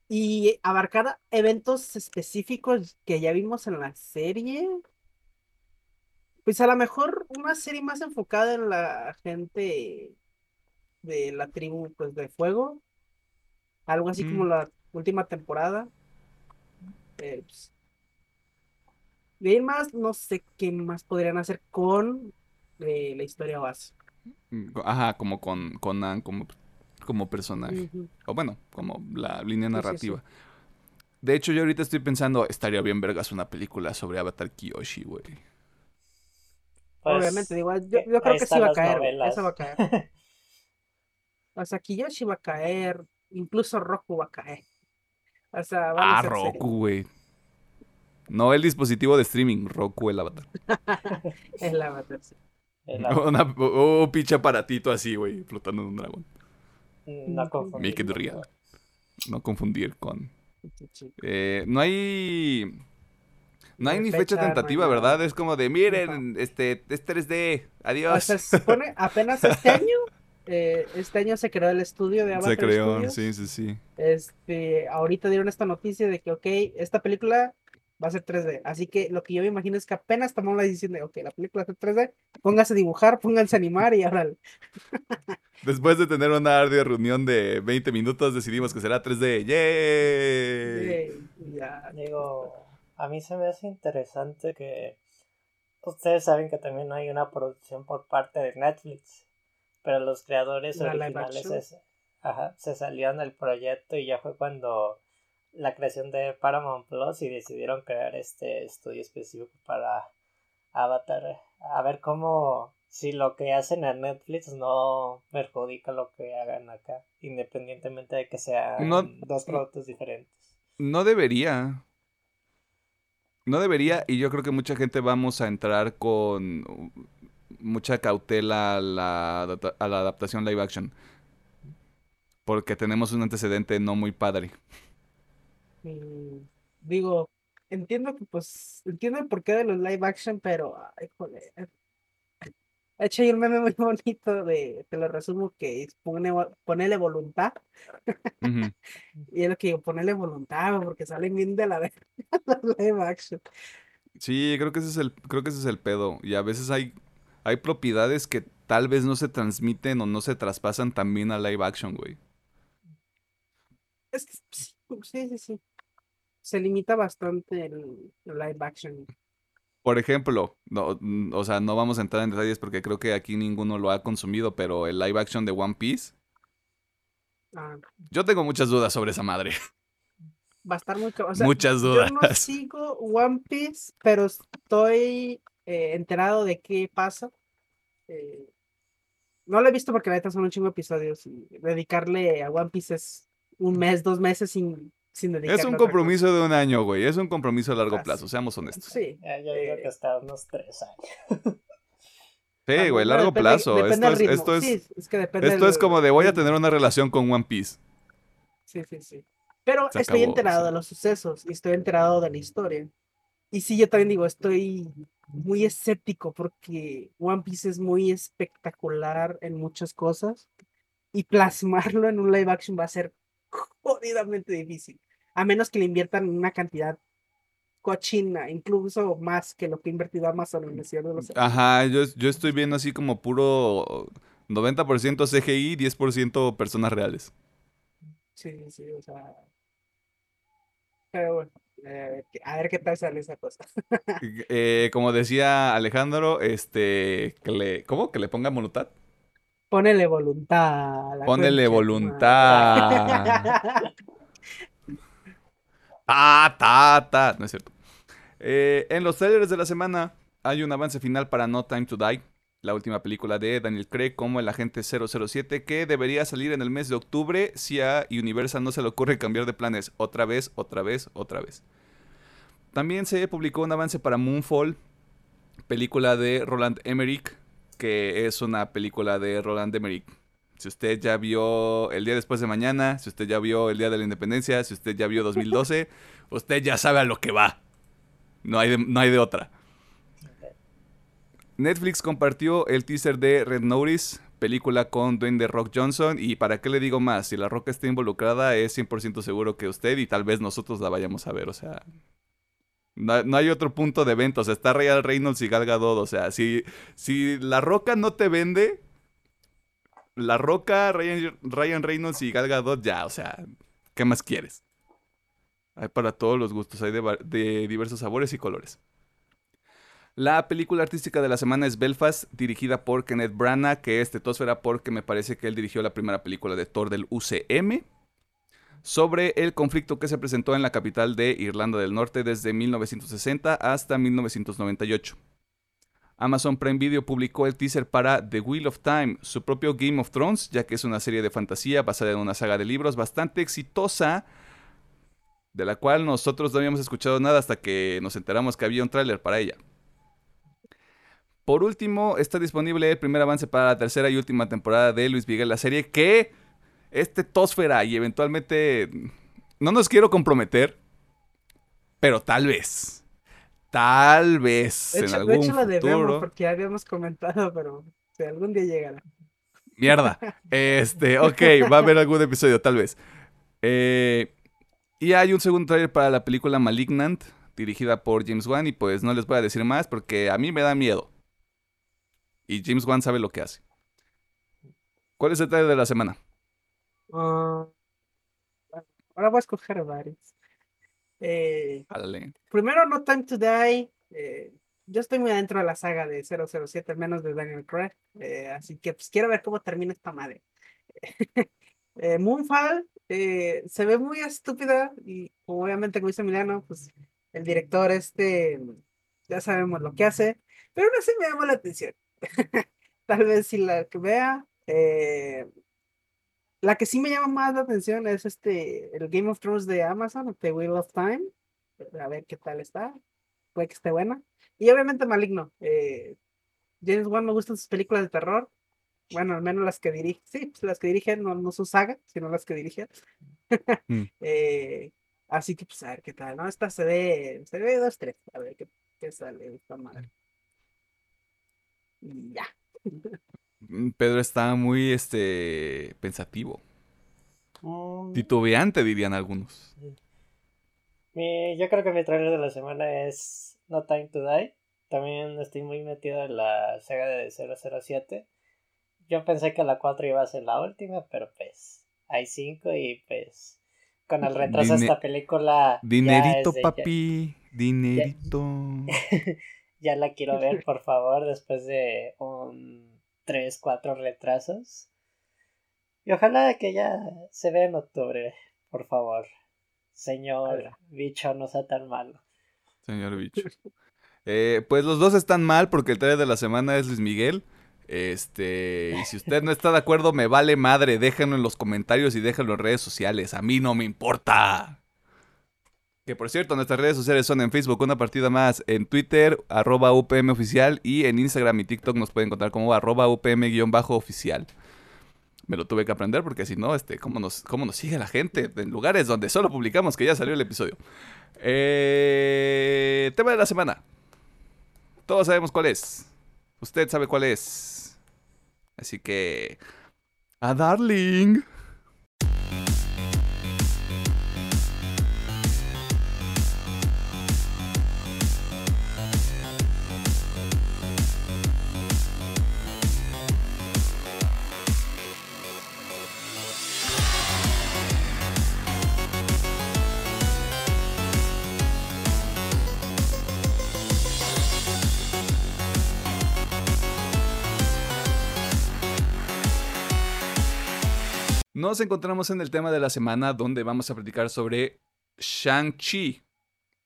[SPEAKER 3] Y abarcar eventos específicos que ya vimos en la serie. Pues a lo mejor una serie más enfocada en la gente de la tribu pues de fuego. Algo así como
[SPEAKER 1] Mm.
[SPEAKER 3] la última temporada. Eh, pues, de ahí en más, no sé qué más podrían hacer con eh, la historia base.
[SPEAKER 1] ajá, como con Conan como, como personaje. O bueno, como la línea
[SPEAKER 3] sí, sí.
[SPEAKER 1] narrativa. De hecho, yo ahorita estoy pensando, estaría bien vergas una película sobre Avatar Kiyoshi, güey.
[SPEAKER 2] Pues,
[SPEAKER 3] Obviamente, digo, yo, yo creo que sí va a caer,
[SPEAKER 2] novelas.
[SPEAKER 3] eso va a caer. O sea, Kiyoshi va a caer, incluso Roku va a caer. O sea,
[SPEAKER 1] Ah. Roku, güey. No el dispositivo de streaming, Roku el Avatar.
[SPEAKER 3] Es la verdad, sí.
[SPEAKER 2] El-
[SPEAKER 1] Una, oh, un pinche aparatito así, güey, flotando en un dragón.
[SPEAKER 2] No confundir
[SPEAKER 1] Make it
[SPEAKER 2] con-
[SPEAKER 1] real. No confundir con... Eh, no hay... No hay ni fecha tentativa. ¿verdad? Es como de, miren, este, es 3D,
[SPEAKER 3] O
[SPEAKER 1] adiós.
[SPEAKER 3] sea, se supone apenas este año, eh, este año se creó el estudio de Avatar
[SPEAKER 1] Se creó,
[SPEAKER 3] Studios.
[SPEAKER 1] sí, sí, sí.
[SPEAKER 3] Este, ahorita dieron esta noticia de que, ok, esta película va a ser 3D. Así que lo que yo me imagino es que apenas tomaron la decisión de, ok, la película va a ser 3D, póngase a dibujar, pónganse a animar y ahora
[SPEAKER 1] Después de tener una ardua reunión de 20 minutos, decidimos que será 3D. ¡Yay!
[SPEAKER 3] ya.
[SPEAKER 2] Digo, a mí se me hace interesante que ustedes saben que también hay una producción por parte de Netflix, pero los creadores
[SPEAKER 3] La
[SPEAKER 2] originales se, ajá, se salieron del proyecto y ya fue cuando la creación de Paramount Plus y decidieron crear este estudio específico para Avatar. A ver cómo, si lo que hacen en Netflix no perjudica lo que hagan acá, independientemente de que sean
[SPEAKER 1] No-
[SPEAKER 2] dos productos diferentes.
[SPEAKER 1] No debería. No debería, y yo creo que mucha gente vamos a entrar con mucha cautela a la, a la adaptación live action. Porque tenemos un antecedente no muy padre.
[SPEAKER 3] Mm, digo, entiendo que pues, entiendo el porqué de los live action, pero, ay, joder. De hecho, hay un meme muy bonito de, te lo resumo, que es pone, ponele voluntad. Y es lo que digo, ponerle voluntad, porque salen bien de la verga los live action.
[SPEAKER 1] Sí, creo que ese es el, creo que ese es el pedo. Y a veces hay, hay propiedades que tal vez no se transmiten o no se traspasan también a live action, güey.
[SPEAKER 3] Es que sí, sí, sí, sí. Se limita bastante el, el live action.
[SPEAKER 1] Por ejemplo, no, mm, o sea, no vamos a entrar en detalles porque creo que aquí ninguno lo ha consumido, pero el live action de One Piece,
[SPEAKER 3] Ah,
[SPEAKER 1] yo tengo muchas dudas sobre esa madre.
[SPEAKER 3] va a estar muy... ca- O sea,
[SPEAKER 1] muchas
[SPEAKER 3] yo
[SPEAKER 1] dudas.
[SPEAKER 3] no sigo One Piece, pero estoy eh, enterado de qué pasa. Eh, no lo he visto porque la neta son un chingo de episodios y dedicarle a One Piece es un mes, dos meses sin, sin dedicarle
[SPEAKER 1] Es
[SPEAKER 3] a
[SPEAKER 1] un compromiso de un año, güey. Es un compromiso a largo plazo, seamos honestos.
[SPEAKER 3] Sí.
[SPEAKER 2] Ya, yo digo
[SPEAKER 3] eh,
[SPEAKER 2] que hasta unos tres años.
[SPEAKER 1] Sí,
[SPEAKER 3] ah,
[SPEAKER 1] güey, largo
[SPEAKER 3] depende-
[SPEAKER 1] plazo.
[SPEAKER 3] depende
[SPEAKER 1] Esto es, esto es,
[SPEAKER 3] Sí, es que
[SPEAKER 1] como de voy a tener una relación con One Piece.
[SPEAKER 3] Sí, sí, sí. Pero
[SPEAKER 1] Se
[SPEAKER 3] estoy
[SPEAKER 1] acabó,
[SPEAKER 3] enterado
[SPEAKER 1] sí.
[SPEAKER 3] de los sucesos y estoy enterado de la historia. Y sí, yo también digo, estoy muy escéptico porque One Piece es muy espectacular en muchas cosas y plasmarlo en un live action va a ser jodidamente difícil. A menos que le inviertan una cantidad cochina, incluso más que lo que ha invertido Amazon en el Señor de los.
[SPEAKER 1] Ajá, yo, yo estoy viendo así como puro 90% CGI, 10% personas reales.
[SPEAKER 3] Sí, sí, o sea. Pero bueno, eh, a ver qué- a ver qué tal sale esa cosa.
[SPEAKER 1] Eh, como decía Alejandro, este, que le, ¿cómo? Que le ponga voluntad.
[SPEAKER 3] Ponele voluntad. a la
[SPEAKER 1] Ponele voluntad. Ta, ta, ta. No es cierto. Eh, en los trailers de la semana hay un avance final para No Time to Die, la última película de Daniel Craig como el agente 007 que debería salir en el mes de octubre si a Universal no se le ocurre cambiar de planes otra vez, otra vez, otra vez. También se publicó un avance para Moonfall, película de Roland Emmerich, que es una película de Roland Emmerich. Si usted ya vio El día después de mañana, si usted ya vio El día de la independencia, si usted ya vio 2012, usted ya sabe a lo que va. No hay de, no hay de otra. Netflix compartió el teaser de Red Notice, película con Dwayne The Rock Johnson. Y para qué le digo más, si la Roca está involucrada, es 100% seguro que usted y tal vez nosotros la vayamos a ver. O sea, no, no hay otro punto de venta. O sea, está Ryan Reynolds y Gal Gadot. O sea, si, si la Roca no te vende, la Roca, Ryan, Ryan Reynolds y Gal Gadot, ya, o sea, ¿qué más quieres? Hay para todos los gustos, hay de, de diversos sabores y colores. La película artística de la semana es Belfast, dirigida por Kenneth Branagh, que es tetósfera porque me parece que él dirigió la primera película de Thor del UCM, sobre el conflicto que se presentó en la capital de Irlanda del Norte desde 1960 hasta 1998. Amazon Prime Video publicó el teaser para The Wheel of Time, su propio Game of Thrones, ya que es una serie de fantasía basada en una saga de libros bastante exitosa, de la cual nosotros no habíamos escuchado nada hasta que nos enteramos que había un tráiler para ella. Por último, está disponible el primer avance para la tercera y última temporada de Luis Miguel, la serie que este Tosfera y eventualmente no nos quiero comprometer, pero tal vez, tal vez
[SPEAKER 3] De
[SPEAKER 1] en
[SPEAKER 3] hecho, de
[SPEAKER 1] algún
[SPEAKER 3] hecho la debemos
[SPEAKER 1] futuro.
[SPEAKER 3] porque ya habíamos comentado, pero si algún día llegará.
[SPEAKER 1] Mierda. Este, ok, va a haber algún episodio, tal vez. Eh, y hay un segundo trailer para la película Malignant, dirigida por James Wan, y pues no les voy a decir más porque a mí me da miedo. Y James Wan sabe lo que hace. ¿Cuál es el trailer de la semana?
[SPEAKER 3] Ah, ahora voy a escoger varios. Eh, primero, No Time to Die. eh, yo estoy muy adentro de la saga de 007, al menos de Daniel Craig. eh, así que pues quiero ver cómo termina esta madre. Eh, Moonfall eh, se ve muy estúpida y obviamente como dice Emiliano, pues el director este ya sabemos lo que hace, pero no sé me llamó la atención. Tal vez si la que vea. eh, la que sí me llama más la atención es este el Game of Thrones de Amazon, The Wheel of Time. A ver qué tal está. Puede que esté buena. Y obviamente Maligno. eh, James Wan me gustan sus películas de terror. Bueno, al menos las que dirige. Sí, pues las que dirige, no, no su saga, sino las que dirige.
[SPEAKER 1] Mm.
[SPEAKER 3] Eh, así que pues a ver qué tal, ¿no? Esta se ve, se ve dos, tres. A ver qué, qué sale esta madre. Y ya.
[SPEAKER 1] Mm, Pedro está muy, este, pensativo.
[SPEAKER 2] Mm,
[SPEAKER 1] Titubeante, dirían algunos.
[SPEAKER 2] mi- yo creo que mi trailer de la semana es No Time to Die. También estoy muy metido en la saga de 007. Yo pensé que la 4 iba a ser la última, pero pues hay 5 y pues con el retraso de esta película...
[SPEAKER 1] Dinerito,
[SPEAKER 2] de- ya-
[SPEAKER 1] papi. Dinerito.
[SPEAKER 2] ya la quiero ver, por favor, después de un 3, 4 retrasos. Y ojalá que ya se vea en octubre, por favor. Señor bicho, no sea tan malo.
[SPEAKER 1] Señor bicho. Eh, pues los dos están mal porque el trailer de la semana es Luis Miguel. Este, y si usted no está de acuerdo, me vale madre, déjenlo en los comentarios y déjenlo en redes sociales. A mí no me importa. Que por cierto, nuestras redes sociales son en Facebook, una partida más, en Twitter, arroba UPM oficial, y en Instagram y TikTok nos pueden encontrar como arroba UPM-oficial. Me lo tuve que aprender porque si no, este, ¿cómo nos, ¿cómo nos sigue la gente? En lugares donde solo publicamos que ya salió el episodio. Eh, tema de la semana. Todos sabemos cuál es. Usted sabe cuál es. Así que... A Darling. Nos encontramos en el tema de la semana donde vamos a platicar sobre Shang-Chi,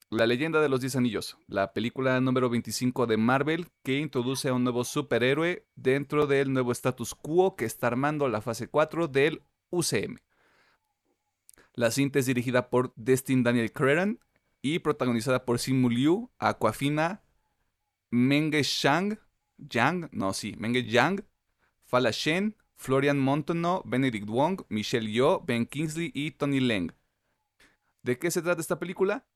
[SPEAKER 1] la leyenda de los 10 anillos, la película número 25 de Marvel que introduce a un nuevo superhéroe dentro del nuevo status quo que está armando la fase 4 del UCM. La cinta es dirigida por Destin Daniel Cretton y protagonizada por Simu Liu, Aquafina, Menge Shang, Yang, no, sí, Menge Yang, Fala Shen, Florian Montono, Benedict Wong, Michelle Yeoh, Ben Kingsley y Tony Leng. ¿De qué se trata esta película?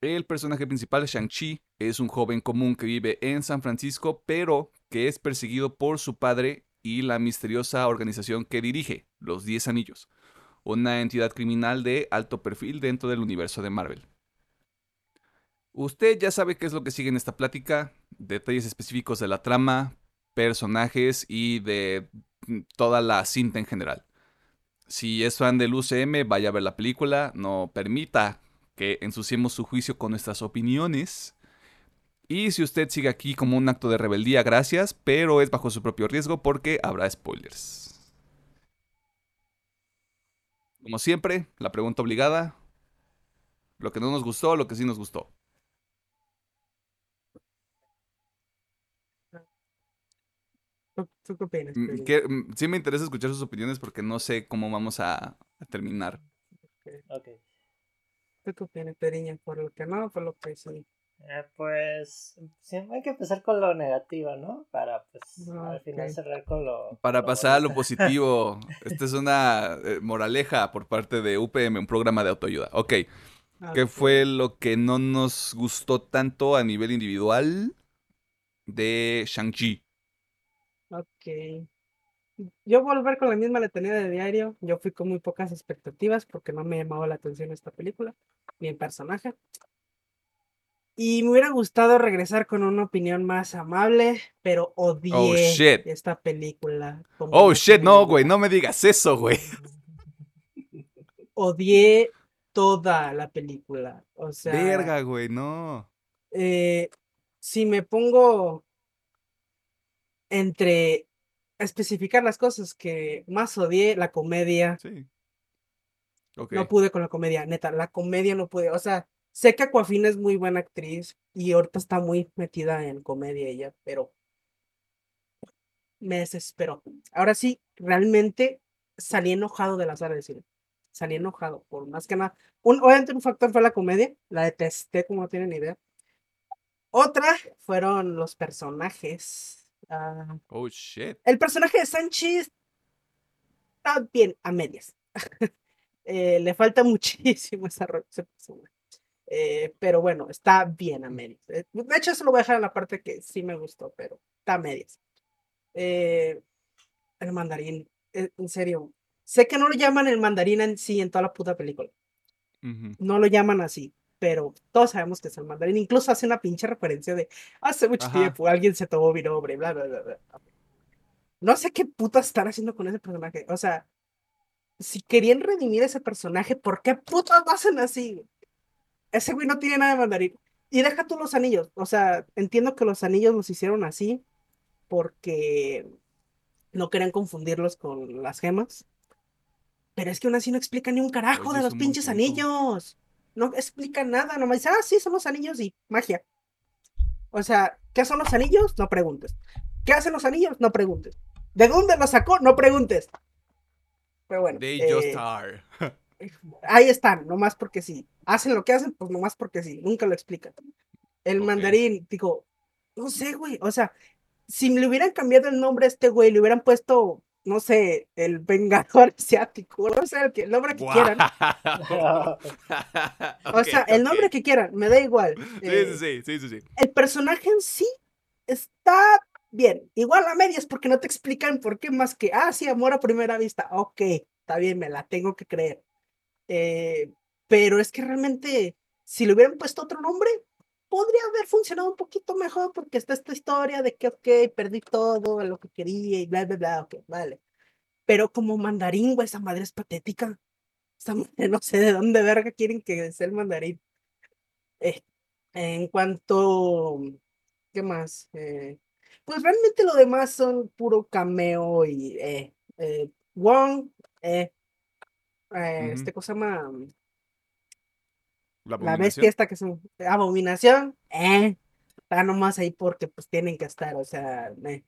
[SPEAKER 1] El personaje principal, Shang-Chi, es un joven común que vive en San Francisco, pero que es perseguido por su padre y la misteriosa organización que dirige, los Diez Anillos, una entidad criminal de alto perfil dentro del universo de Marvel. Usted ya sabe qué es lo que sigue en esta plática, detalles específicos de la trama, personajes y de toda la cinta en general. Si es fan del UCM, vaya a ver la película, no permita que ensuciemos su juicio con nuestras opiniones. Y si usted sigue aquí como un acto de rebeldía, gracias, pero es bajo su propio riesgo porque habrá spoilers. Como siempre, la pregunta obligada, lo que no nos gustó, lo que sí nos gustó.
[SPEAKER 3] ¿Tú qué opinas?
[SPEAKER 1] Mm, que- mm, sí me interesa escuchar sus opiniones porque no sé cómo vamos a, a terminar.
[SPEAKER 2] Ok.
[SPEAKER 3] ¿Tú qué opinas, Periña? ¿Por lo que no, por lo que sí?
[SPEAKER 2] Eh, pues siempre hay que empezar con lo negativo, ¿no? Para pues
[SPEAKER 3] Ah,
[SPEAKER 2] al final cerrar con lo...
[SPEAKER 1] Para
[SPEAKER 2] lo
[SPEAKER 1] pasar a lo positivo, esta es una eh, moraleja por parte de UPM, un programa de autoayuda. Ok,
[SPEAKER 3] Ah,
[SPEAKER 1] ¿qué
[SPEAKER 3] ok.
[SPEAKER 1] fue lo que no nos gustó tanto a nivel individual de Shang-Chi?
[SPEAKER 3] Ok. Yo volver con la misma letanía de diario. Yo fui con muy pocas expectativas porque no me llamaba la atención esta película, ni el personaje. Y me hubiera gustado regresar con una opinión más amable, pero odié
[SPEAKER 1] Oh, shit.
[SPEAKER 3] esta película.
[SPEAKER 1] Oh shit,
[SPEAKER 3] tiene
[SPEAKER 1] no, güey, no me digas eso, güey.
[SPEAKER 3] Odié toda la película. O sea,
[SPEAKER 1] Verga, güey, no.
[SPEAKER 3] eh, si me pongo entre especificar las cosas que más odié, la comedia,
[SPEAKER 1] Sí.
[SPEAKER 3] No pude con la comedia, neta, la comedia no pude, o sea, sé que Aquafina es muy buena actriz y ahorita está muy metida en comedia ella, pero me desesperó. Ahora sí, realmente salí enojado de la sala de cine, salí enojado, por más que nada, un, obviamente un factor fue la comedia, la detesté como no tienen idea. Otra fueron los personajes. Ah,
[SPEAKER 1] Oh shit.
[SPEAKER 3] el personaje de Sánchez está bien a medias. Eh, le falta muchísimo desarrollo a ese personaje. Eh, pero bueno, está bien a medias. Eh, de hecho, eso lo voy a dejar en la parte que sí me gustó, pero está a medias. Eh, el mandarín, en serio. Sé que no lo llaman el mandarín en sí en toda la puta película. No lo llaman así, pero todos sabemos que es el mandarín. Incluso hace una pinche referencia de hace mucho
[SPEAKER 1] Ajá.
[SPEAKER 3] tiempo alguien se tomó mi nombre, bla, bla, bla, bla. No sé qué putas están haciendo con ese personaje. O sea, si querían redimir ese personaje, ¿por qué putas lo hacen así? Ese güey no tiene nada de mandarín. Y deja tú los anillos. O sea, entiendo que los anillos los hicieron así porque no querían confundirlos con las gemas. Pero es que aún así no explica ni un carajo
[SPEAKER 1] Oye,
[SPEAKER 3] de los pinches anillos. No explica nada. Nomás dice, ah, sí, son los anillos y magia. O sea, ¿qué son los anillos? No preguntes. ¿Qué hacen los anillos? No preguntes. ¿De dónde los sacó? No preguntes. Pero bueno.
[SPEAKER 1] They
[SPEAKER 3] eh,
[SPEAKER 1] just are.
[SPEAKER 3] ahí están, nomás porque sí. Hacen lo que hacen, pues nomás porque sí. Nunca lo explican. El mandarín, digo, no sé, güey. O sea, si le hubieran cambiado el nombre a este güey, le hubieran puesto, no sé, el vengador asiático, no sé, el, que- el nombre que quieran. O sea, el nombre que quieran, me da igual.
[SPEAKER 1] Sí,
[SPEAKER 3] Eh,
[SPEAKER 1] sí, sí, sí, sí, sí.
[SPEAKER 3] el personaje en sí está bien. Igual a medias porque no te explican por qué más que, ah, sí, amor a primera vista. Ok, está bien, me la tengo que creer. Eh, pero es que realmente, si le hubieran puesto otro nombre, podría haber funcionado un poquito mejor porque está esta historia de que, ok, perdí todo lo que quería y bla, bla, bla, ok, vale. Pero como mandarín, güey, esa madre es patética. Esa madre no sé de dónde verga quieren que sea el mandarín. Eh, en cuanto, ¿qué más? Eh, pues realmente lo demás son puro cameo y eh, eh, Wong, eh, eh, este cosa llama
[SPEAKER 1] La
[SPEAKER 3] la bestia esta que es un- abominación, eh, está nomás ahí porque pues tienen que estar, o sea, eh,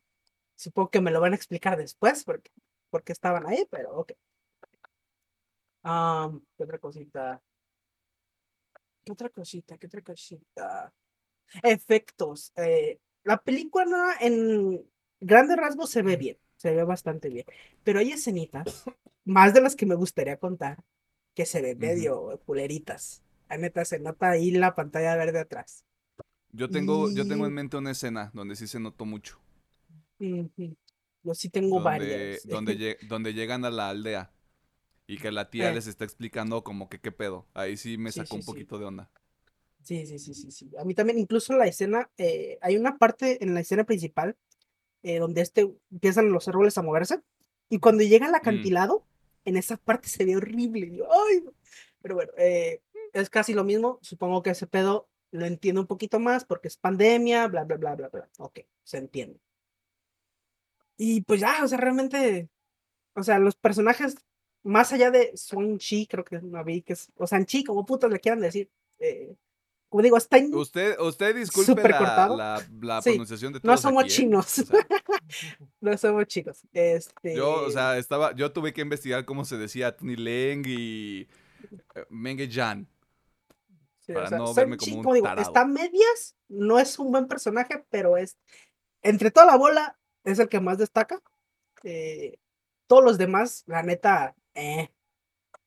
[SPEAKER 3] supongo que me lo van a explicar después porque, porque estaban ahí, pero ok. Am, ¿qué otra cosita? ¿Qué otra cosita? ¿Qué otra cosita? Efectos. eh, la película en grandes rasgos se ve bien, se ve bastante bien, pero hay escenitas, más de las que me gustaría contar, que se ven medio culeritas. La neta se nota ahí la pantalla verde atrás.
[SPEAKER 1] Yo tengo, yo tengo
[SPEAKER 3] Y-
[SPEAKER 1] en mente una escena donde sí se notó mucho.
[SPEAKER 3] Yo sí tengo
[SPEAKER 1] Donde,
[SPEAKER 3] varias.
[SPEAKER 1] donde, lle- donde llegan a la aldea y que la tía
[SPEAKER 3] Eh.
[SPEAKER 1] les está explicando como que qué pedo. Ahí sí me
[SPEAKER 3] Sí,
[SPEAKER 1] sacó
[SPEAKER 3] sí,
[SPEAKER 1] un
[SPEAKER 3] sí.
[SPEAKER 1] poquito de onda.
[SPEAKER 3] Sí, sí, sí, sí, sí. A mí también, incluso la escena, eh, hay una parte en la escena principal eh, donde este empiezan los árboles a moverse y cuando llega al acantilado, en esa parte se ve horrible. y yo, ¡ay! no". Pero bueno, eh, es casi lo mismo. Supongo que ese pedo lo entiendo un poquito más porque es pandemia, bla, bla, bla, bla, bla. Ok, se entiende. Y pues ya, o sea, realmente, o sea, los personajes, más allá de Swan Chi, creo que no vi que es, o Sanchi, como putas le quieran decir, eh, como digo, está en-
[SPEAKER 1] Usted, usted disculpe la, la, la
[SPEAKER 3] Sí,
[SPEAKER 1] pronunciación de
[SPEAKER 3] no
[SPEAKER 1] todos
[SPEAKER 3] somos
[SPEAKER 1] aquí, ¿eh?
[SPEAKER 3] chinos.
[SPEAKER 1] O sea,
[SPEAKER 3] no somos chicos. Este,
[SPEAKER 1] yo, o sea, estaba, yo tuve que investigar cómo se decía Tony Leng y eh,
[SPEAKER 3] Sí, o
[SPEAKER 1] para
[SPEAKER 3] sea,
[SPEAKER 1] no
[SPEAKER 3] Shang
[SPEAKER 1] verme
[SPEAKER 3] Chi,
[SPEAKER 1] como un
[SPEAKER 3] digo, está a medias, no es un buen personaje, pero es, entre toda la bola, es el que más destaca. Eh, todos los demás, la neta, eh.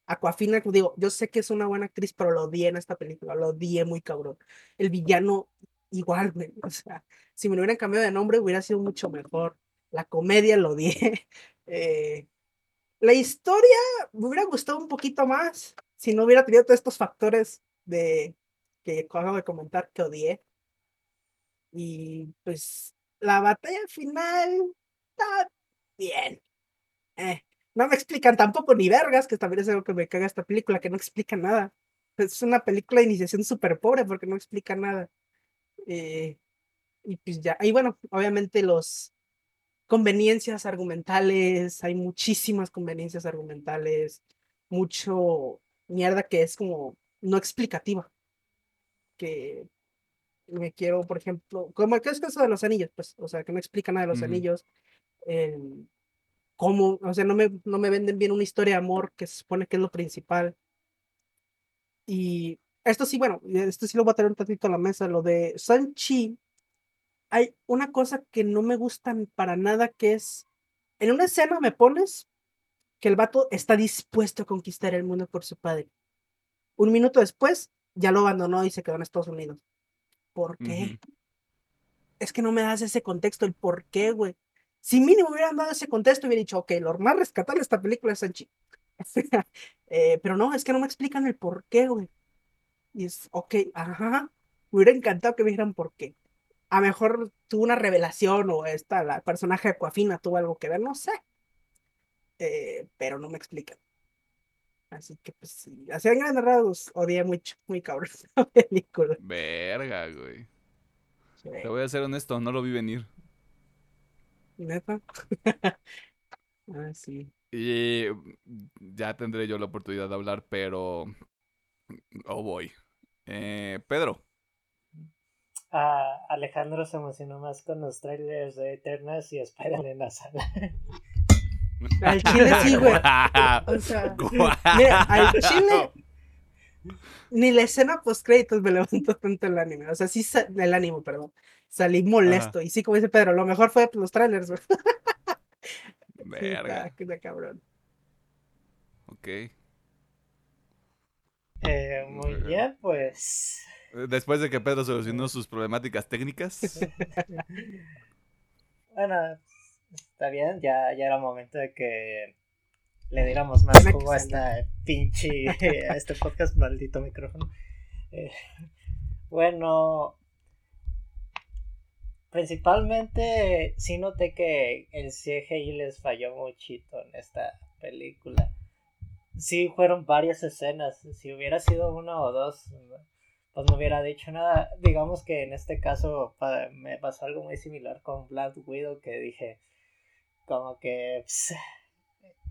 [SPEAKER 3] Aquafina, digo, yo sé que es una buena actriz, pero lo odié en esta película, lo odié muy cabrón. El villano, igual, güey, o sea, si me lo hubieran cambiado de nombre, hubiera sido mucho mejor. La comedia lo odié. Eh, la historia me hubiera gustado un poquito más si no hubiera tenido todos estos factores de que acabo de comentar que odié. Y pues la batalla final está bien. Eh, no me explican tampoco ni vergas, que también es algo que me caga esta película, que no explica nada. Es una película de iniciación súper pobre porque no explica nada. Eh, y pues ya, y bueno, obviamente los conveniencias argumentales, hay muchísimas conveniencias argumentales, mucho mierda que es como no explicativa. Que me quiero, por ejemplo, como que es caso de los anillos, pues, o sea, que no explica nada de los anillos. em, cómo, o sea, no me, no me venden bien una historia de amor que se supone que es lo principal. Y esto sí, bueno, esto sí lo voy a traer un tantito a la mesa, lo de Sanchi. Hay una cosa que no me gusta para nada, que es, en una escena me pones que el vato está dispuesto a conquistar el mundo por su padre. Un minuto después, ya lo abandonó y se quedó en Estados Unidos. ¿Por qué? Es que no me das ese contexto, el por qué, güey. Si mínimo hubieran dado ese contexto, hubiera dicho, ok, lo más rescatable de esta película es Sanchi. Eh, pero no, es que no me explican el por qué, güey. Y es, ok, ajá. Me hubiera encantado que me dijeran por qué. A lo mejor tuvo una revelación o esta, la personaje de Aquafina tuvo algo que ver, no sé. Eh, pero no me explican. Así que, pues, sí. Así en grandes rasgos, odié mucho, muy cabrón la película.
[SPEAKER 1] Verga, güey.
[SPEAKER 3] Sí,
[SPEAKER 1] Te voy a ser honesto, no lo vi venir.
[SPEAKER 3] Neta. ah, sí.
[SPEAKER 1] Y ya tendré yo la oportunidad de hablar, pero... Oh, boy. Eh, Pedro,
[SPEAKER 2] Ah, Alejandro se emocionó más con los trailers de Eternas y Spider-Man en la sala.
[SPEAKER 3] Al chile sí, güey. O sea, mira, al chile ni la escena post créditos me levantó tanto el anime. O sea, sí, el ánimo, perdón. Salí molesto. Y sí, como dice Pedro, lo mejor fue los trailers, güey.
[SPEAKER 1] Verga.
[SPEAKER 3] está cabrón.
[SPEAKER 1] Ok.
[SPEAKER 2] Eh, muy bien, pues.
[SPEAKER 1] Después de que Pedro solucionó sus problemáticas técnicas.
[SPEAKER 2] Bueno, está bien, ya, ya era momento de que le diéramos más jugo a esta pinche, a este podcast, maldito micrófono. Eh, bueno, principalmente sí noté que el CGI les falló muchito en esta película. Sí, fueron varias escenas, si hubiera sido una o dos, pues no hubiera dicho nada. Digamos que en este caso me pasó algo muy similar con Black Widow que dije como que "Ps,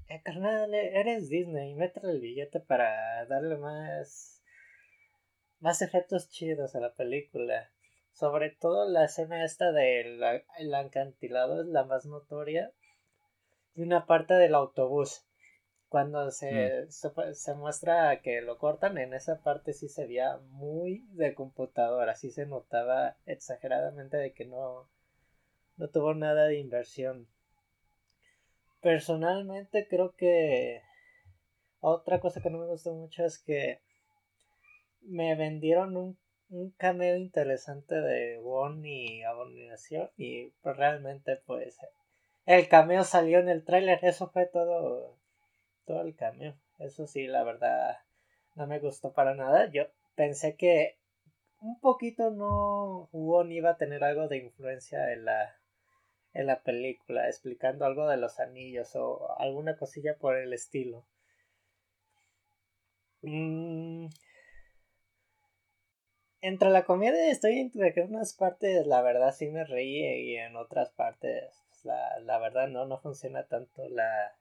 [SPEAKER 2] eh, carnal, eres Disney, métele el billete para darle más más efectos chidos a la película. Sobre todo la escena esta del el acantilado es la más notoria. Y una parte del autobús. Cuando se, se, se muestra que lo cortan, en esa parte sí se veía muy de computadora. Sí se notaba exageradamente de que no, no tuvo nada de inversión. Personalmente creo que otra cosa que no me gustó mucho es que me vendieron un, un cameo interesante de Won y Abominación y realmente pues el cameo salió en el tráiler, eso fue todo todo el cameo. Eso sí, la verdad no me gustó para nada. Yo pensé que un poquito no Won iba a tener algo de influencia en la en la película, explicando algo de los anillos o alguna cosilla por el estilo. Mm. Entre la comedia estoy entre que en unas partes la verdad sí me reí y en otras partes pues, la, la verdad no, no funciona tanto la,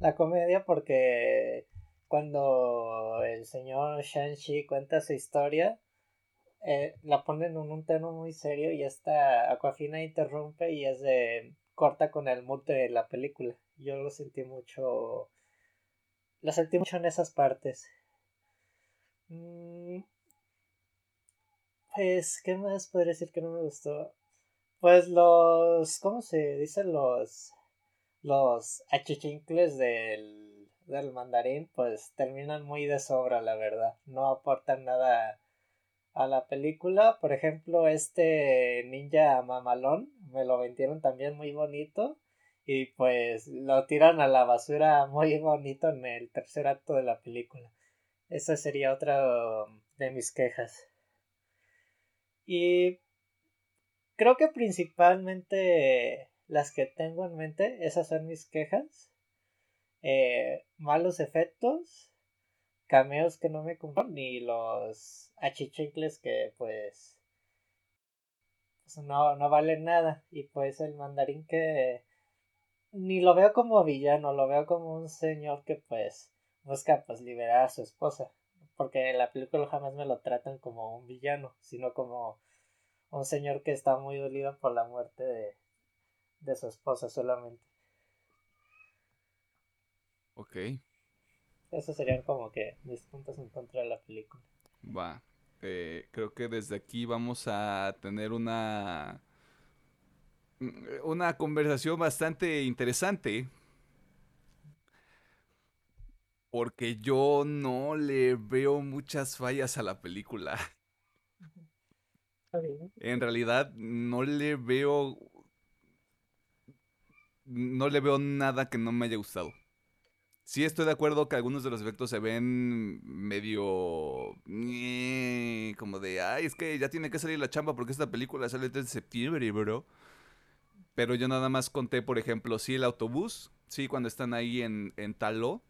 [SPEAKER 2] la comedia porque cuando el señor Shang-Chi cuenta su historia eh, la ponen en un tono muy serio y esta Aquafina interrumpe y es de corta con el mood de la película. Yo lo sentí mucho lo sentí mucho en esas partes. Mm, pues, ¿qué más podría decir que no me gustó? Pues los, ¿cómo se dice? Los, los achichincles del, del mandarín, pues terminan muy de sobra, la verdad. No aportan nada a la película. Por ejemplo, este ninja mamalón, me lo vendieron también muy bonito. Y pues lo tiran a la basura muy bonito en el tercer acto de la película. Esa sería otra de mis quejas. Y creo que principalmente las que tengo en mente, esas son mis quejas. Eh, malos efectos, cameos que no me cumplen, ni los achichincles que pues, pues no, no valen nada. Y pues el mandarín que ni lo veo como villano, lo veo como un señor que pues busca pues liberar a su esposa. Porque en la película jamás me lo tratan como un villano, sino como un señor que está muy dolido por la muerte de, de su esposa solamente.
[SPEAKER 1] Ok,
[SPEAKER 2] Esos serían como que mis puntos en contra de la película.
[SPEAKER 1] va. Eh, creo que desde aquí vamos a tener una una conversación bastante interesante porque yo no le veo muchas fallas a la película. En realidad no le veo no le veo nada que no me haya gustado. Sí estoy de acuerdo que algunos de los efectos se ven medio ñe, como de, ay, es que ya tiene que salir la chamba porque esta película sale el 3 de septiembre, bro. Pero yo nada más conté, por ejemplo, sí el autobús, sí cuando están ahí en, en Taló.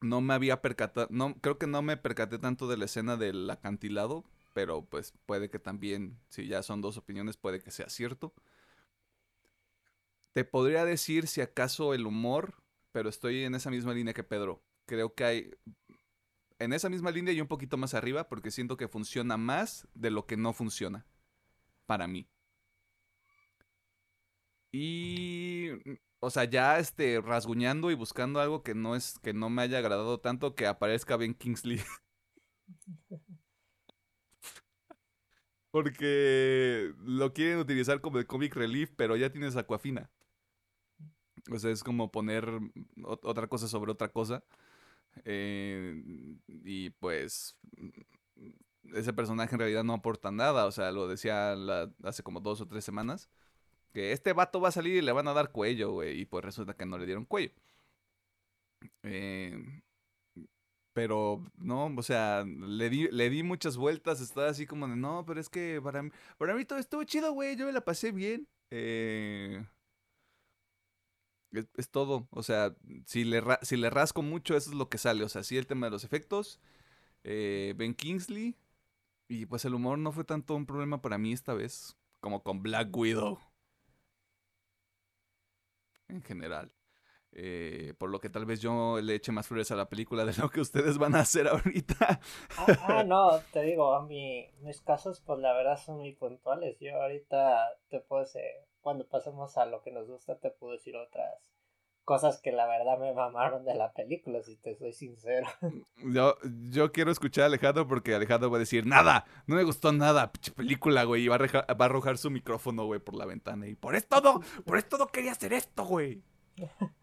[SPEAKER 1] No me había percatado, no, creo que no me percaté tanto de la escena del acantilado, pero pues puede que también, si ya son dos opiniones, puede que sea cierto. Te podría decir si acaso el humor, pero estoy en esa misma línea que Pedro. Creo que hay en esa misma línea y un poquito más arriba porque siento que funciona más de lo que no funciona. para mí. Y, mm, o sea, ya este, rasguñando y buscando algo que no es, que no me haya agradado tanto, que aparezca Ben Kingsley. Porque lo quieren utilizar como el comic relief, pero ya tienes Aquafina. O sea, es como poner otra cosa sobre otra cosa. Eh, y pues mm, ese personaje en realidad no aporta nada. O sea, lo decía hace como dos o tres semanas. Que este vato va a salir y le van a dar cuello, güey. Y pues resulta que no le dieron cuello. Eh, pero no, o sea, le di, le di muchas vueltas, estaba así como de, no, pero es que para para mí todo estuvo chido, güey, yo me la pasé bien. Eh, es, todo, o sea, si le, si le rasco mucho, eso es lo que sale, o sea, sí el tema de los efectos, eh, Ben Kingsley, y pues el humor no fue tanto un problema para mí esta vez, como con Black Widow. En general. Eh, por lo que tal vez yo le eche más flores a la película de lo que ustedes van a hacer ahorita.
[SPEAKER 2] Ah, ah no, te digo, mí, mis casos pues la verdad son muy puntuales. Yo ahorita te puedo decir, cuando pasemos a lo que nos gusta, te puedo decir otras cosas que la verdad me mamaron de la película, si te soy sincero.
[SPEAKER 1] Yo, yo quiero escuchar a Alejandro porque Alejandro va a decir, nada, no me gustó nada, pinche película, güey, y va a, va a arrojar su micrófono, güey, por la ventana. Y por esto no, por esto no quería hacer esto, güey.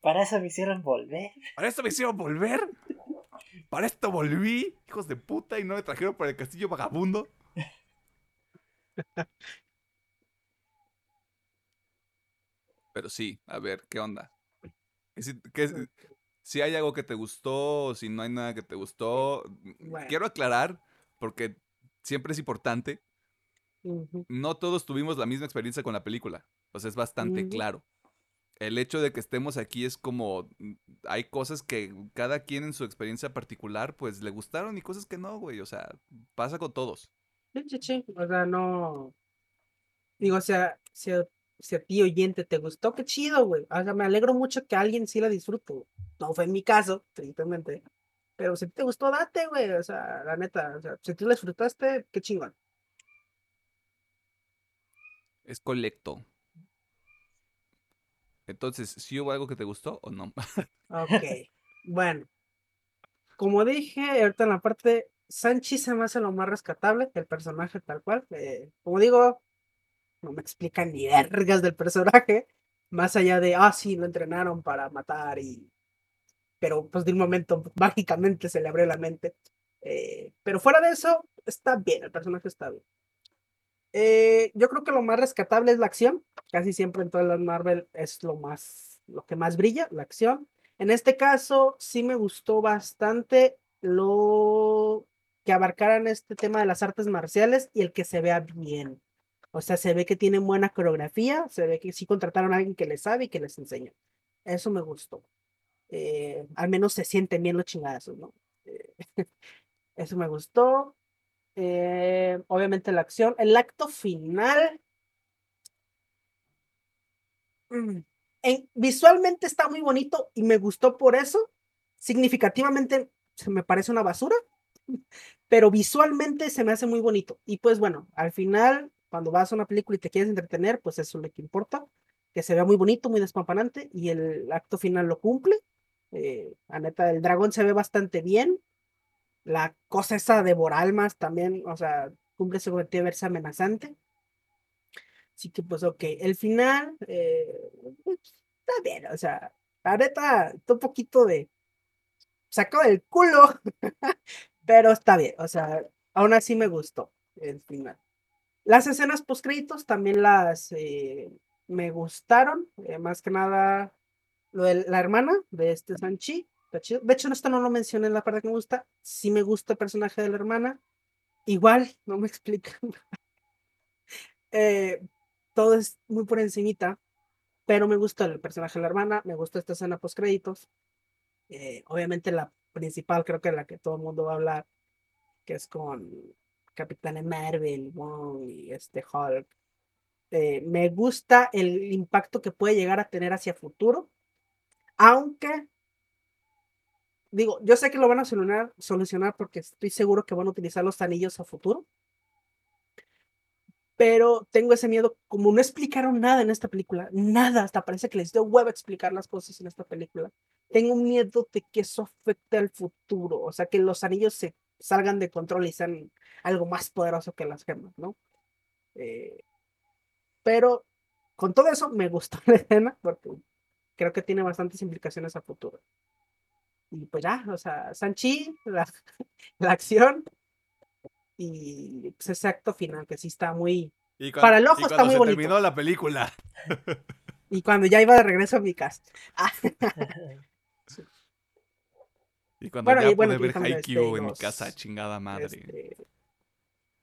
[SPEAKER 2] Para eso me hicieron volver.
[SPEAKER 1] Para eso me hicieron volver. Para esto volví, hijos de puta, y no me trajeron para el castillo vagabundo. Pero sí, a ver, ¿qué onda? Si, si hay algo que te gustó, si no hay nada que te gustó. Quiero aclarar, porque siempre es importante. No todos tuvimos la misma experiencia con la película. O sea, es bastante claro el hecho de que estemos aquí es como mm, hay cosas que cada quien en su experiencia particular pues le gustaron y cosas que no, güey, o sea, pasa con todos.
[SPEAKER 3] Sí, sí, sí, o sea, no digo, o sea, si si a ti oyente te gustó, qué chido, güey. O sea, me alegro mucho que alguien sí la disfrute. No fue en mi caso, tristemente. Pero si te gustó, date, güey. O sea, la neta, o sea, si tú la disfrutaste, qué chingón.
[SPEAKER 1] Es colecto. Entonces, ¿sí hubo algo que te gustó o no?
[SPEAKER 3] ok, bueno. Como dije, ahorita en la parte, Sanchi se me hace lo más rescatable, el personaje tal cual. Eh, como digo, no me explican ni vergas del personaje, más allá de, ah, sí, lo entrenaron para matar y... Pero pues de un momento mágicamente se le abrió la mente. Eh, pero fuera de eso, está bien, el personaje está bien. Eh, yo creo que lo más rescatable es la acción. Casi siempre en todas las Marvel es lo más, lo que más brilla, la acción. En este caso, sí me gustó bastante lo que abarcaran este tema de las artes marciales y el que se vea bien. O sea, se ve que tienen buena coreografía, se ve que sí contrataron a alguien que les sabe y que les enseña. Eso me gustó. Eh, al menos se sienten bien los chingadazos, ¿no? Eh, eso me gustó. Eh, obviamente la acción. El acto final. Mm, visualmente está muy bonito y me gustó por eso. Significativamente se me parece una basura, pero visualmente se me hace muy bonito. Y pues bueno, al final, cuando vas a una película y te quieres entretener, pues eso es lo que importa. Que se vea muy bonito, muy despampanante y el acto final lo cumple. Eh, la neta, el dragón se ve bastante bien la cosa esa de Boralmas también, o sea, cumple su objetivo de verse amenazante. Así que, pues, ok, el final eh, está bien, o sea, la neta, está un poquito de sacado del culo, pero está bien, o sea, aún así me gustó el final. Las escenas post créditos también las eh, me gustaron, eh, más que nada lo de la hermana de este Sanchi, de hecho, no lo mencioné en la parte que me gusta. Sí me gusta el personaje de la hermana. Igual, no me explican. eh, todo es muy por encimita, pero me gusta el personaje de la hermana, me gusta esta escena post créditos. Obviamente la principal, creo que la que todo el mundo va a hablar, que es con Capitán Marvel, Wong y este Hulk. Eh, me gusta el impacto que puede llegar a tener hacia futuro, aunque digo, yo sé que lo van a solucionar, solucionar porque estoy seguro que van a utilizar los anillos a futuro. pero tengo ese miedo, como no explicaron nada en esta película, nada, hasta parece que les dio huevo explicar las cosas en esta película. Tengo miedo de que eso afecte al futuro, o sea, que los anillos se salgan de control y sean algo más poderoso que las gemas, ¿no? Eh, pero con todo eso me gustó la escena porque creo que tiene bastantes implicaciones a futuro. Y pues ya, o sea, Sanchi, la, la acción y pues, ese acto final que sí está muy... para el ojo está muy se
[SPEAKER 1] terminó la película.
[SPEAKER 3] y cuando ya iba de regreso a mi casa.
[SPEAKER 1] Y cuando ya pude ver Haikyuu en mi casa, chingada madre. Este,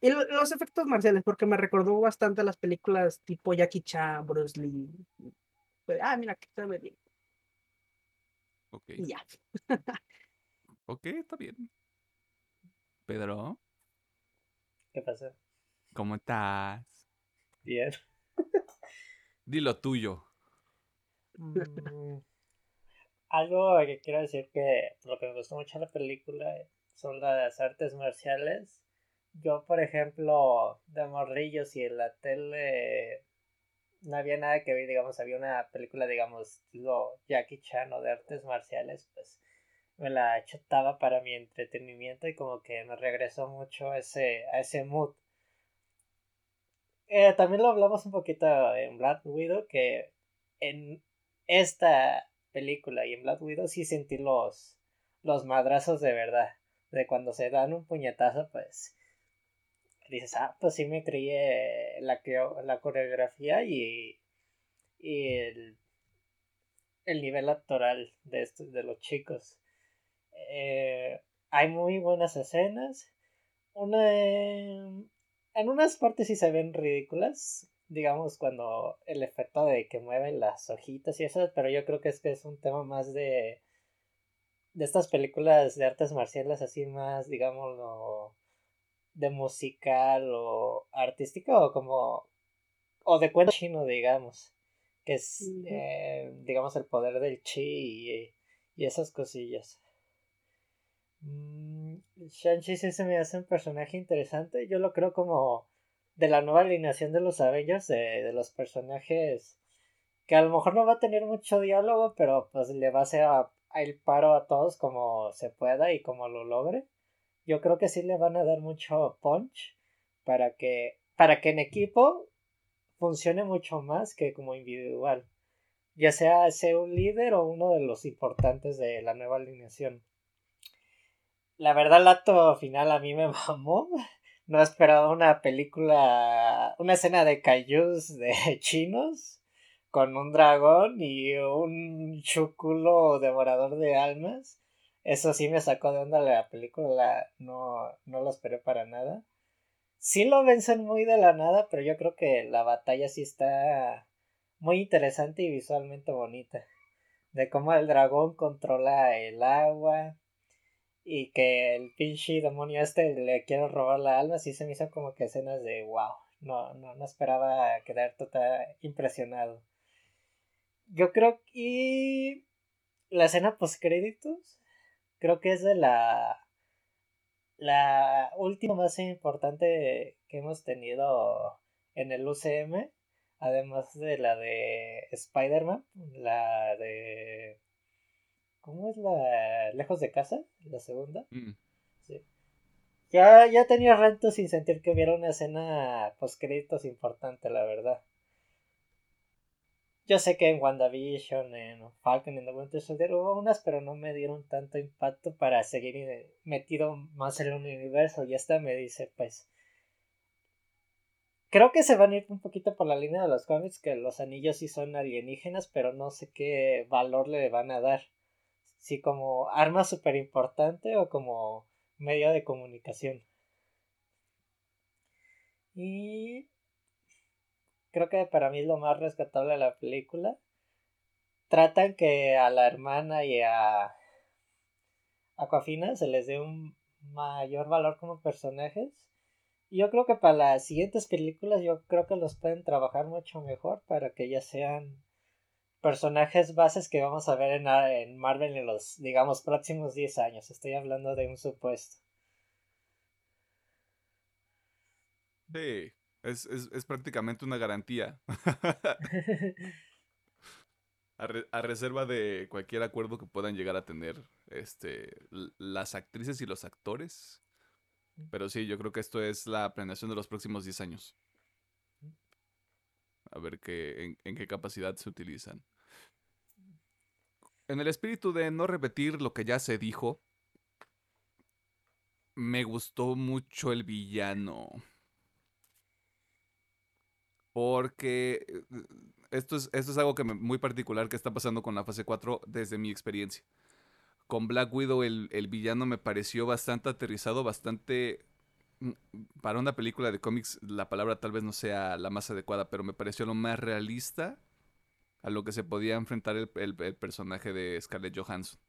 [SPEAKER 3] y los efectos marciales, porque me recordó bastante a las películas tipo Jackie Chan, Bruce Lee. Pues, ah, mira, que está bien.
[SPEAKER 1] Ok.
[SPEAKER 3] Y ya.
[SPEAKER 1] ok, está bien. Pedro.
[SPEAKER 2] ¿Qué pasa?
[SPEAKER 1] ¿Cómo estás?
[SPEAKER 2] Bien.
[SPEAKER 1] Dilo tuyo.
[SPEAKER 2] Mm, algo que quiero decir que lo que me gustó mucho de la película son las artes marciales yo, por ejemplo, de morrillos y en la tele no había nada que ver, digamos, había una película, digamos, lo Jackie Chan o de artes marciales, pues me la chataba para mi entretenimiento y como que me regresó mucho a ese, a ese mood. Eh, también lo hablamos un poquito en Black Widow, que en esta película y en Black Widow sí sentí los, los madrazos de verdad. De cuando se dan un puñetazo, pues dices, ah, pues sí me creí la, la coreografía y, y el, el nivel actoral de, estos, de los chicos. Eh, hay muy buenas escenas. Una, en unas partes sí se ven ridículas, digamos, cuando el efecto de que mueven las hojitas y eso, pero yo creo que es que es un tema más de de estas películas de artes marciales así más, digamos, de musical o artístico o como o de cuento chino digamos que es eh, digamos el poder del chi y, esas cosillas. Mm, Shang-Chi sí se me hace un personaje interesante yo lo creo como de la nueva alineación de los Avengers de, los personajes que a lo mejor no va a tener mucho diálogo pero pues le va a hacer el paro a todos como se pueda y como lo logre yo creo que sí le van a dar mucho punch para que, para que en equipo funcione mucho más que como individual. Ya sea ser un líder o uno de los importantes de la nueva alineación. La verdad, el acto final a mí me mamó. No esperaba una película, una escena de kaijus de chinos con un dragón y un chuculo devorador de almas. Eso sí me sacó de onda la película, no, no lo esperé para nada. Sí lo vencen muy de la nada, pero yo creo que la batalla sí está muy interesante y visualmente bonita. De cómo el dragón controla el agua y que el pinche demonio este le quiere robar la alma, sí se me hizo como que escenas de wow. No, no, no esperaba quedar total impresionado. Yo creo que la escena post créditos creo que es de la la última más importante que hemos tenido en el UCM, además de la de Spider-Man, la de ¿cómo es la lejos de casa? La segunda. Mm. Sí. Ya, ya tenía rato sin sentir que hubiera una escena post créditos importante, la verdad. Yo sé que en WandaVision, en Falcon, en The Winter Soldier hubo unas, pero no me dieron tanto impacto para seguir metido más en el universo. Y esta me dice, pues. Creo que se van a ir un poquito por la línea de los cómics, que los anillos sí son alienígenas, pero no sé qué valor le van a dar. Si como arma súper importante o como medio de comunicación. Y creo que para mí es lo más rescatable de la película. Tratan que a la hermana y a Aquafina se les dé un mayor valor como personajes. Y yo creo que para las siguientes películas yo creo que los pueden trabajar mucho mejor para que ya sean personajes bases que vamos a ver en, en Marvel en los, digamos, próximos 10 años. Estoy hablando de un supuesto.
[SPEAKER 1] Sí, Es, es, es prácticamente una garantía. a, re- a reserva de cualquier acuerdo que puedan llegar a tener este, las actrices y los actores. Pero sí, yo creo que esto es la planeación de los próximos 10 años. A ver qué, en, qué capacidad se utilizan. En el espíritu de no repetir lo que ya se dijo, me gustó mucho el villano. Porque eh, esto es, esto es algo que muy particular que está pasando con la fase 4 desde mi experiencia. Con Black Widow el, el villano me pareció bastante aterrizado, bastante... Para una película de cómics la palabra tal vez no sea la más adecuada, pero me pareció lo más realista a lo que se podía enfrentar el, el- el personaje de Scarlett Johansson.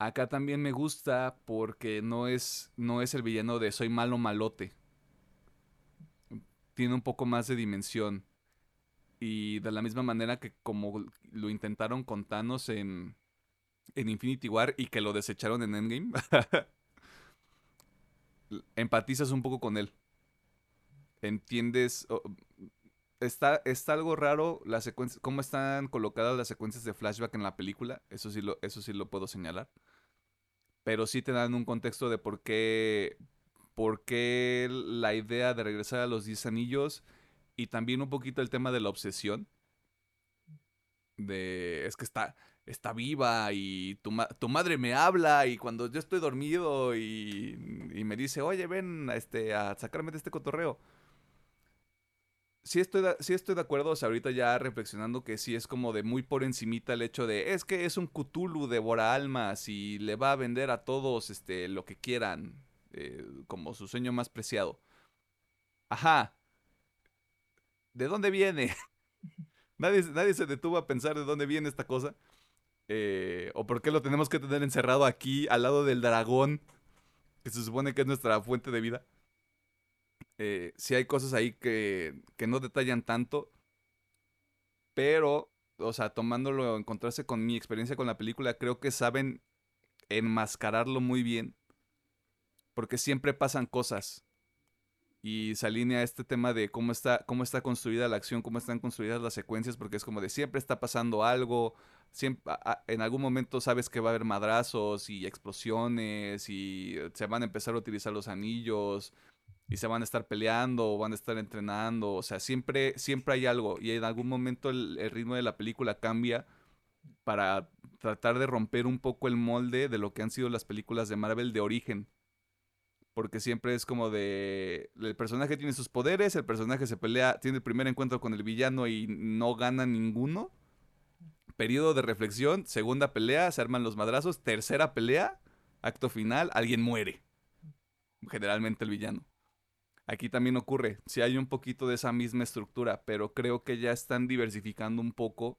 [SPEAKER 1] Acá también me gusta porque no es, no es el villano de soy malo malote. Tiene un poco más de dimensión. Y de la misma manera que como lo intentaron con Thanos en, en Infinity War y que lo desecharon en Endgame, empatizas un poco con él. Entiendes. está, está algo raro la secuencia, cómo están colocadas las secuencias de flashback en la película. Eso sí lo, eso sí lo puedo señalar. Pero sí te dan un contexto de por qué. por qué la idea de regresar a los 10 anillos. Y también un poquito el tema de la obsesión. De. Es que está. Está viva y tu, ma- tu madre me habla y cuando yo estoy dormido y, me dice, oye, ven este, a sacarme de este cotorreo sí estoy, de, estoy de acuerdo, ahorita ya reflexionando que sí es como de muy por encimita el hecho de, es que es un Cthulhu devora almas y le va a vender a todos este, lo que quieran, eh, como su sueño más preciado. Ajá. ¿De dónde viene? nadie, nadie se detuvo a pensar de dónde viene esta cosa. Eh, o por qué lo tenemos que tener encerrado aquí, al lado del dragón, que se supone que es nuestra fuente de vida eh, sí hay cosas ahí que, que no detallan tanto, pero, o sea, tomándolo, encontrarse con mi experiencia con la película, creo que saben enmascararlo muy bien, porque siempre pasan cosas. Y se alinea este tema de cómo está, cómo está construida la acción, cómo están construidas las secuencias, porque es como de siempre está pasando algo, siempre, en algún momento sabes que va a haber madrazos y explosiones y eh, se van a empezar a utilizar los anillos y se van a estar peleando o van a estar entrenando. O sea, siempre, siempre hay algo. Y en algún momento el, el ritmo de la película cambia para tratar de romper un poco el molde de lo que han sido las películas de Marvel de origen. Porque siempre es como de. El personaje tiene sus poderes, el personaje se pelea, tiene el primer encuentro con el villano y no gana ninguno. Periodo de reflexión, segunda pelea, se arman los madrazos, tercera pelea, acto final, alguien muere. Generalmente el villano. Aquí también ocurre, si hay un poquito de esa misma estructura, pero creo que ya están diversificando un poco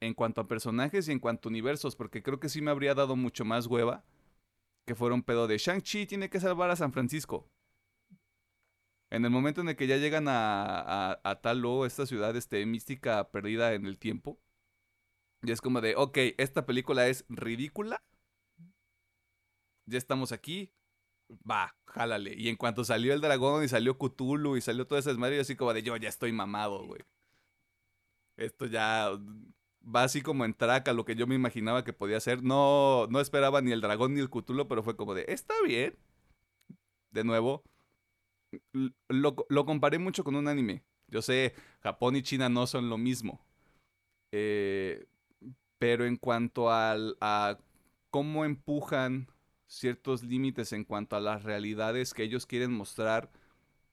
[SPEAKER 1] en cuanto a personajes y en cuanto a universos, porque creo que sí me habría dado mucho más hueva que fuera un pedo de Shang-Chi tiene que salvar a San Francisco. En el momento en el que ya llegan a, a, a Talo, esta ciudad este, mística perdida en el tiempo, y es como de, ok, esta película es ridícula, ya estamos aquí, va, jálale. Y en cuanto salió el dragón y salió Cthulhu y salió todo ese desmadre, yo así como de yo ya estoy mamado, güey. Esto ya va así como en traca lo que yo me imaginaba que podía ser. No, no esperaba ni el dragón ni el Cthulhu, pero fue como de, está bien. De nuevo, lo, lo comparé mucho con un anime. Yo sé, Japón y China no son lo mismo. Eh, pero en cuanto al, a cómo empujan ciertos límites en cuanto a las realidades que ellos quieren mostrar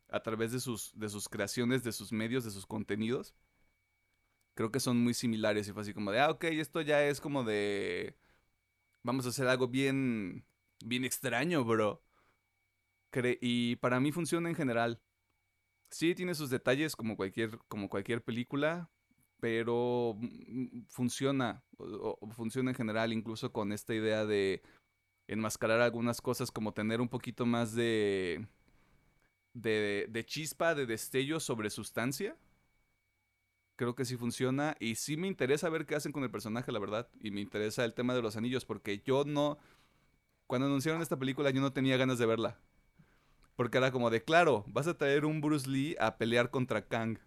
[SPEAKER 1] a través de sus, de sus creaciones, de sus medios, de sus contenidos. Creo que son muy similares y fue así como de, ah, ok, esto ya es como de, vamos a hacer algo bien, bien extraño, bro. Y para mí funciona en general. Sí, tiene sus detalles como cualquier, como cualquier película, pero mm, funciona, o- o funciona en general, incluso con esta idea de enmascarar algunas cosas como tener un poquito más de, de, de chispa, de destello sobre sustancia. Creo que sí funciona y sí me interesa ver qué hacen con el personaje, la verdad. Y me interesa el tema de los anillos porque yo no... Cuando anunciaron esta película yo no tenía ganas de verla. Porque era como de, claro, vas a traer un Bruce Lee a pelear contra Kang.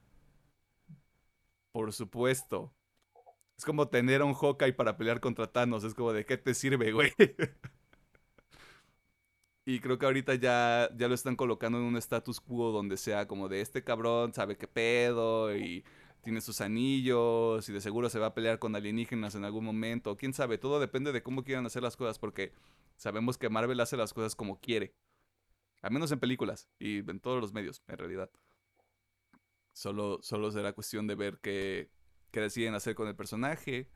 [SPEAKER 1] Por supuesto. Es como tener a un Hawkeye para pelear contra Thanos. Es como de, ¿qué te sirve, güey? y creo que ahorita ya, ya lo están colocando en un status quo donde sea como de, este cabrón sabe qué pedo y tiene sus anillos y de seguro se va a pelear con alienígenas en algún momento. Quién sabe, todo depende de cómo quieran hacer las cosas porque sabemos que Marvel hace las cosas como quiere. Al menos en películas y en todos los medios, en realidad. Solo, solo será cuestión de ver qué, qué deciden hacer con el personaje.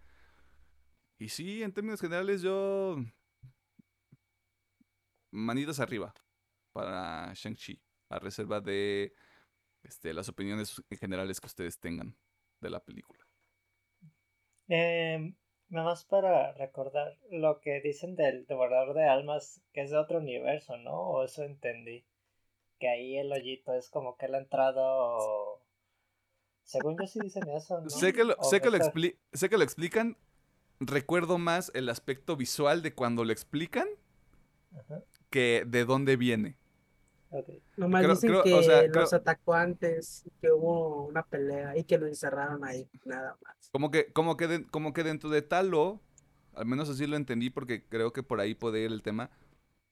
[SPEAKER 1] Y sí, en términos generales, yo. Manitas arriba para Shang-Chi, a reserva de este, las opiniones generales que ustedes tengan de la película.
[SPEAKER 2] Eh, nada más para recordar lo que dicen del devorador de almas, que es de otro universo, ¿no? O eso entendí. Que ahí el hoyito es como que la entrada o... Según yo sí dicen eso, ¿no?
[SPEAKER 1] Sé que lo, sé que lo, sé que lo explican. Recuerdo más el aspecto visual de cuando lo explican
[SPEAKER 2] Ajá,
[SPEAKER 1] que de dónde viene.
[SPEAKER 2] Ok.
[SPEAKER 3] Nomás
[SPEAKER 1] Creo-
[SPEAKER 3] dicen
[SPEAKER 1] creo-
[SPEAKER 3] que
[SPEAKER 1] o sea,
[SPEAKER 3] los
[SPEAKER 1] creo-
[SPEAKER 3] atacó antes, que hubo una pelea y que lo encerraron ahí, nada más.
[SPEAKER 1] Como que, como que, de- como que dentro de Talo, al menos así lo entendí porque creo que por ahí puede ir el tema.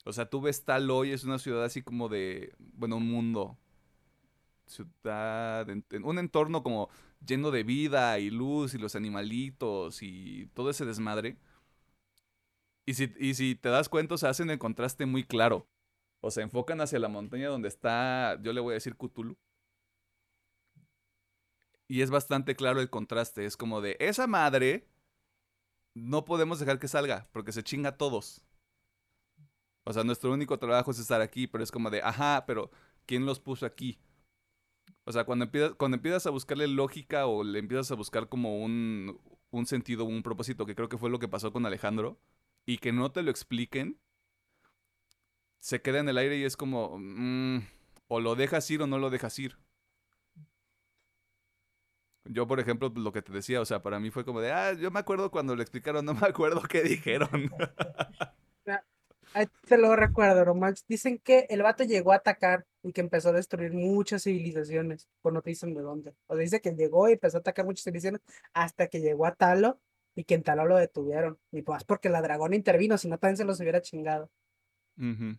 [SPEAKER 1] O sea, tú ves Talo y es una ciudad así como de, bueno, un mundo. Ciudad, en- en un entorno como lleno de vida y luz y los animalitos y todo ese desmadre. Y si, y si te das cuenta, se hacen el contraste muy claro. O sea, enfocan hacia la montaña donde está, yo le voy a decir Cthulhu. Y es bastante claro el contraste. Es como de, esa madre no podemos dejar que salga porque se chinga a todos. O sea, nuestro único trabajo es estar aquí, pero es como de, ajá, pero ¿quién los puso aquí? O sea, cuando empiezas, cuando empiezas a buscarle lógica o le empiezas a buscar como un, un sentido, un propósito, que creo que fue lo que pasó con Alejandro, y que no te lo expliquen, se queda en el aire y es como, mm, o lo dejas ir o no lo dejas ir. Yo, por ejemplo, lo que te decía, o sea, para mí fue como de, ah, yo me acuerdo cuando lo explicaron, no me acuerdo qué dijeron.
[SPEAKER 3] Te lo recuerdo, nomás dicen que el vato llegó a atacar y que empezó a destruir muchas civilizaciones, pues no te dicen de dónde. O sea, dice que llegó y empezó a atacar muchas civilizaciones hasta que llegó a Talo y que en Talo lo detuvieron. Y pues porque la dragona intervino, si no también se los hubiera chingado. Y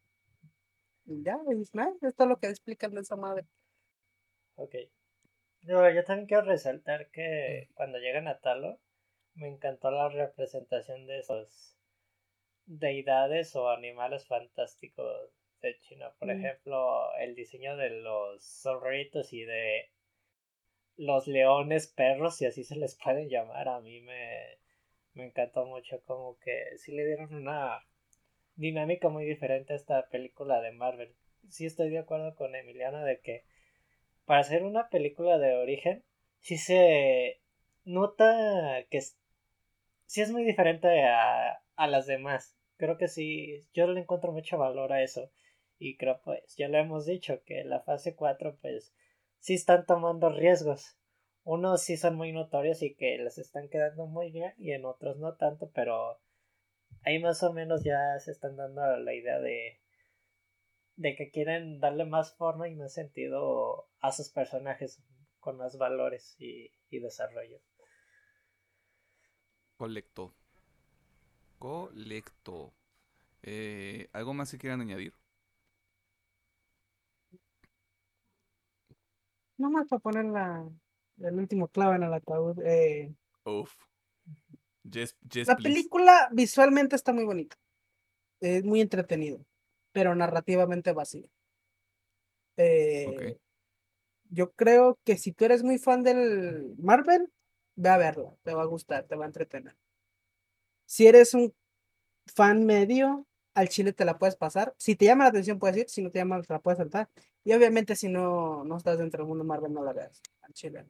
[SPEAKER 3] ya, dices, "Nah, esto es lo que explican de esa madre.
[SPEAKER 2] Ok. No, yo también quiero resaltar que cuando llegan a Talo, me encantó la representación de esos deidades o animales fantásticos de China. Por
[SPEAKER 3] Mm.
[SPEAKER 2] ejemplo, el diseño de los zorritos y de los leones, perros, si así se les pueden llamar, a mí me, me encantó mucho. Como que sí le dieron una dinámica muy diferente a esta película de Marvel. Sí estoy de acuerdo con Emiliano de que para hacer una película de origen, sí se nota que es, sí es muy diferente a, a las demás. Creo que sí, yo le encuentro mucho valor a eso. Y creo pues, ya lo hemos dicho, que la fase 4 pues sí están tomando riesgos. Unos sí son muy notorios y que les están quedando muy bien y en otros no tanto, pero ahí más o menos ya se están dando la idea de de que quieren darle más forma y más sentido a sus personajes con más valores y, y desarrollo.
[SPEAKER 1] Colecto. Colecto. Eh, ¿Algo más que quieran añadir?
[SPEAKER 3] Nomás para poner la, el último clavo en el ataúd. eh,
[SPEAKER 1] Uf. Yes, yes,
[SPEAKER 3] la
[SPEAKER 1] please.
[SPEAKER 3] película visualmente está muy bonita. Es muy entretenido, pero narrativamente vacío. Eh, Yo creo que si tú eres muy fan del Marvel, ve a verla, te va a gustar, te va a entretener. Si eres un fan medio, al chile te la puedes pasar. Si te llama la atención, puedes ir. Si no te llama, te la puedes saltar. Y obviamente, si no, no estás dentro del mundo Marvel, no la veas. Al chile.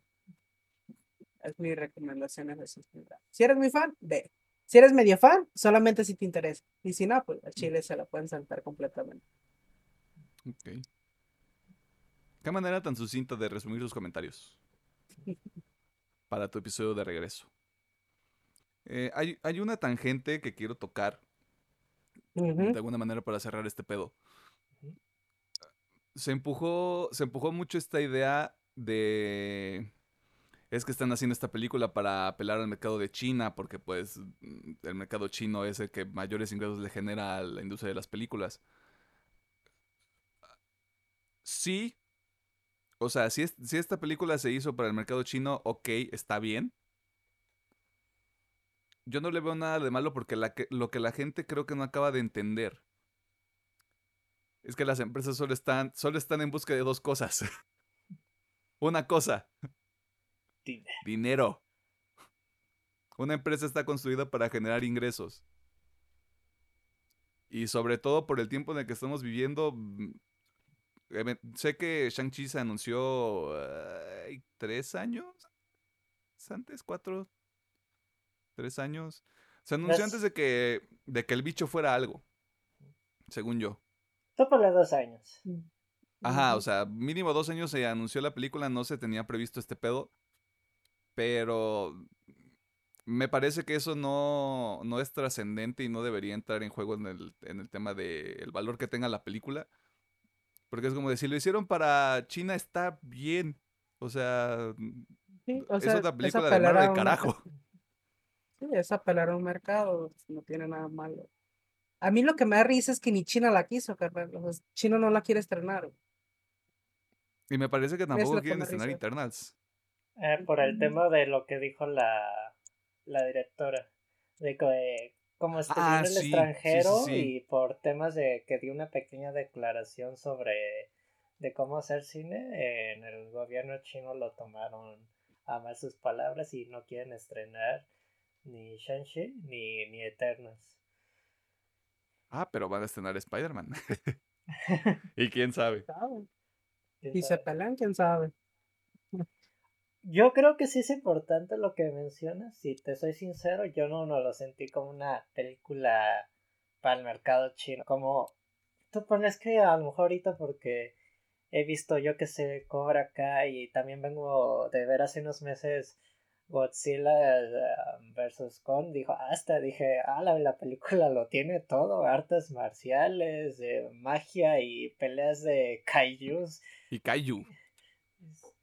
[SPEAKER 3] Es mi recomendación. Es esa. Si eres muy fan, ve. Si eres medio fan, solamente si te interesa. Y si no, pues al chile se la pueden saltar completamente.
[SPEAKER 1] Ok. Qué manera tan sucinta de resumir sus comentarios para tu episodio de regreso. Eh, hay, hay una tangente que quiero tocar de alguna manera para cerrar este pedo. Se empujó, se empujó mucho esta idea de es que están haciendo esta película para apelar al mercado de China, porque pues mm, el mercado chino es el que mayores ingresos le genera a la industria de las películas. Sí, o sea, si, si esta película se hizo para el mercado chino, ok, está bien. Yo no le veo nada de malo porque lo que la gente creo que no acaba de entender es que las empresas solo están, solo están en busca de dos cosas. Una cosa. Dinero. Una empresa está construida para generar ingresos. Y sobre todo por el tiempo en el que estamos viviendo. Mm, sé que Shang-Chi se anunció tres años antes, cuatro, tres años. Se anunció antes de que, de que el bicho fuera algo, según yo.
[SPEAKER 2] Fue dos años. Mm.
[SPEAKER 1] Ajá, o sea, mínimo dos años se anunció la película, no se tenía previsto este pedo. Pero me parece que eso no, no es trascendente y no debería entrar en juego en el, en el tema del valor que tenga la película. Porque es como decir, lo hicieron para China, está bien. O sea, es otra película de Marvel, carajo.
[SPEAKER 3] Sí, es apelar a un mercado, no tiene nada malo. A mí lo que me da risa es que ni China la quiso, carnal. China no la quiere estrenar.
[SPEAKER 1] Y me parece que tampoco quieren estrenar Eternals.
[SPEAKER 2] Eh, por el tema de lo que dijo la, la directora. De que como estudió ah, en el extranjero y por temas de que dio una pequeña declaración sobre de cómo hacer cine, en el gobierno chino lo tomaron a más sus palabras y no quieren estrenar ni Shang-Chi ni, ni Eternals.
[SPEAKER 1] Ah, pero van a estrenar Spider-Man. y quién sabe.
[SPEAKER 3] Y se pelean, quién sabe.
[SPEAKER 2] Yo creo que sí es importante lo que mencionas. Si te soy sincero, yo no, no lo sentí como una película para el mercado chino. Como tú pones que a lo mejor ahorita porque he visto yo que se cobra acá y también vengo de ver hace unos meses Godzilla um, versus Kong. Dijo, hasta dije, ah, la, la película lo tiene todo: artes marciales, magia y peleas de kaijus.
[SPEAKER 1] Y kaiju.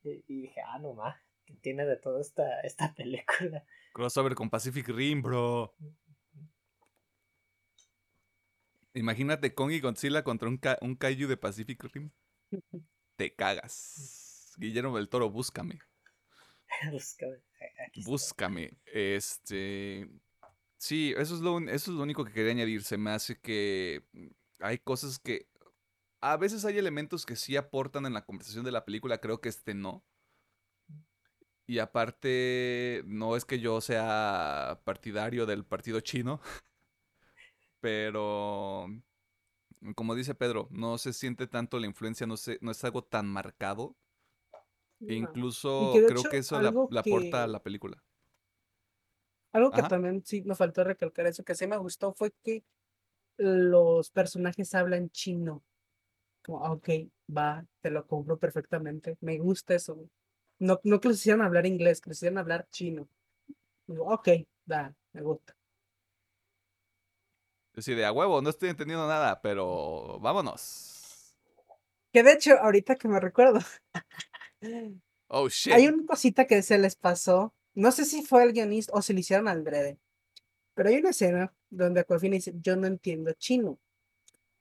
[SPEAKER 2] Y, dije, ah, no más tiene de todo esta, esta película.
[SPEAKER 1] Crossover con Pacific Rim, bro. Imagínate Kong y Godzilla contra un, un kaiju de Pacific Rim. Te cagas. Guillermo del Toro, búscame.
[SPEAKER 2] búscame.
[SPEAKER 1] Búscame. Este. Sí, eso es, lo, eso es lo único que quería añadir. Se me hace que hay cosas que. A veces hay elementos que sí aportan en la conversación de la película. Creo que este no. Y aparte, no es que yo sea partidario del partido chino, pero como dice Pedro, no se siente tanto la influencia, no, no es algo tan marcado. E incluso creo que eso la, aporta a la película.
[SPEAKER 3] Algo que también sí me faltó recalcar eso, que sí me gustó fue que los personajes hablan chino. Como, ah, ok, va, te lo compro perfectamente. Me gusta eso. No, no que los hicieran hablar inglés, que los hicieran hablar chino. ok, da, me gusta.
[SPEAKER 1] Sí, de a huevo, no estoy entendiendo nada, pero vámonos.
[SPEAKER 3] Que de hecho, ahorita que me recuerdo.
[SPEAKER 1] oh, shit.
[SPEAKER 3] Hay una cosita que se les pasó. No sé si fue el guionista o si lo hicieron al breve. Pero hay una escena donde Aquafina dice, yo no entiendo chino.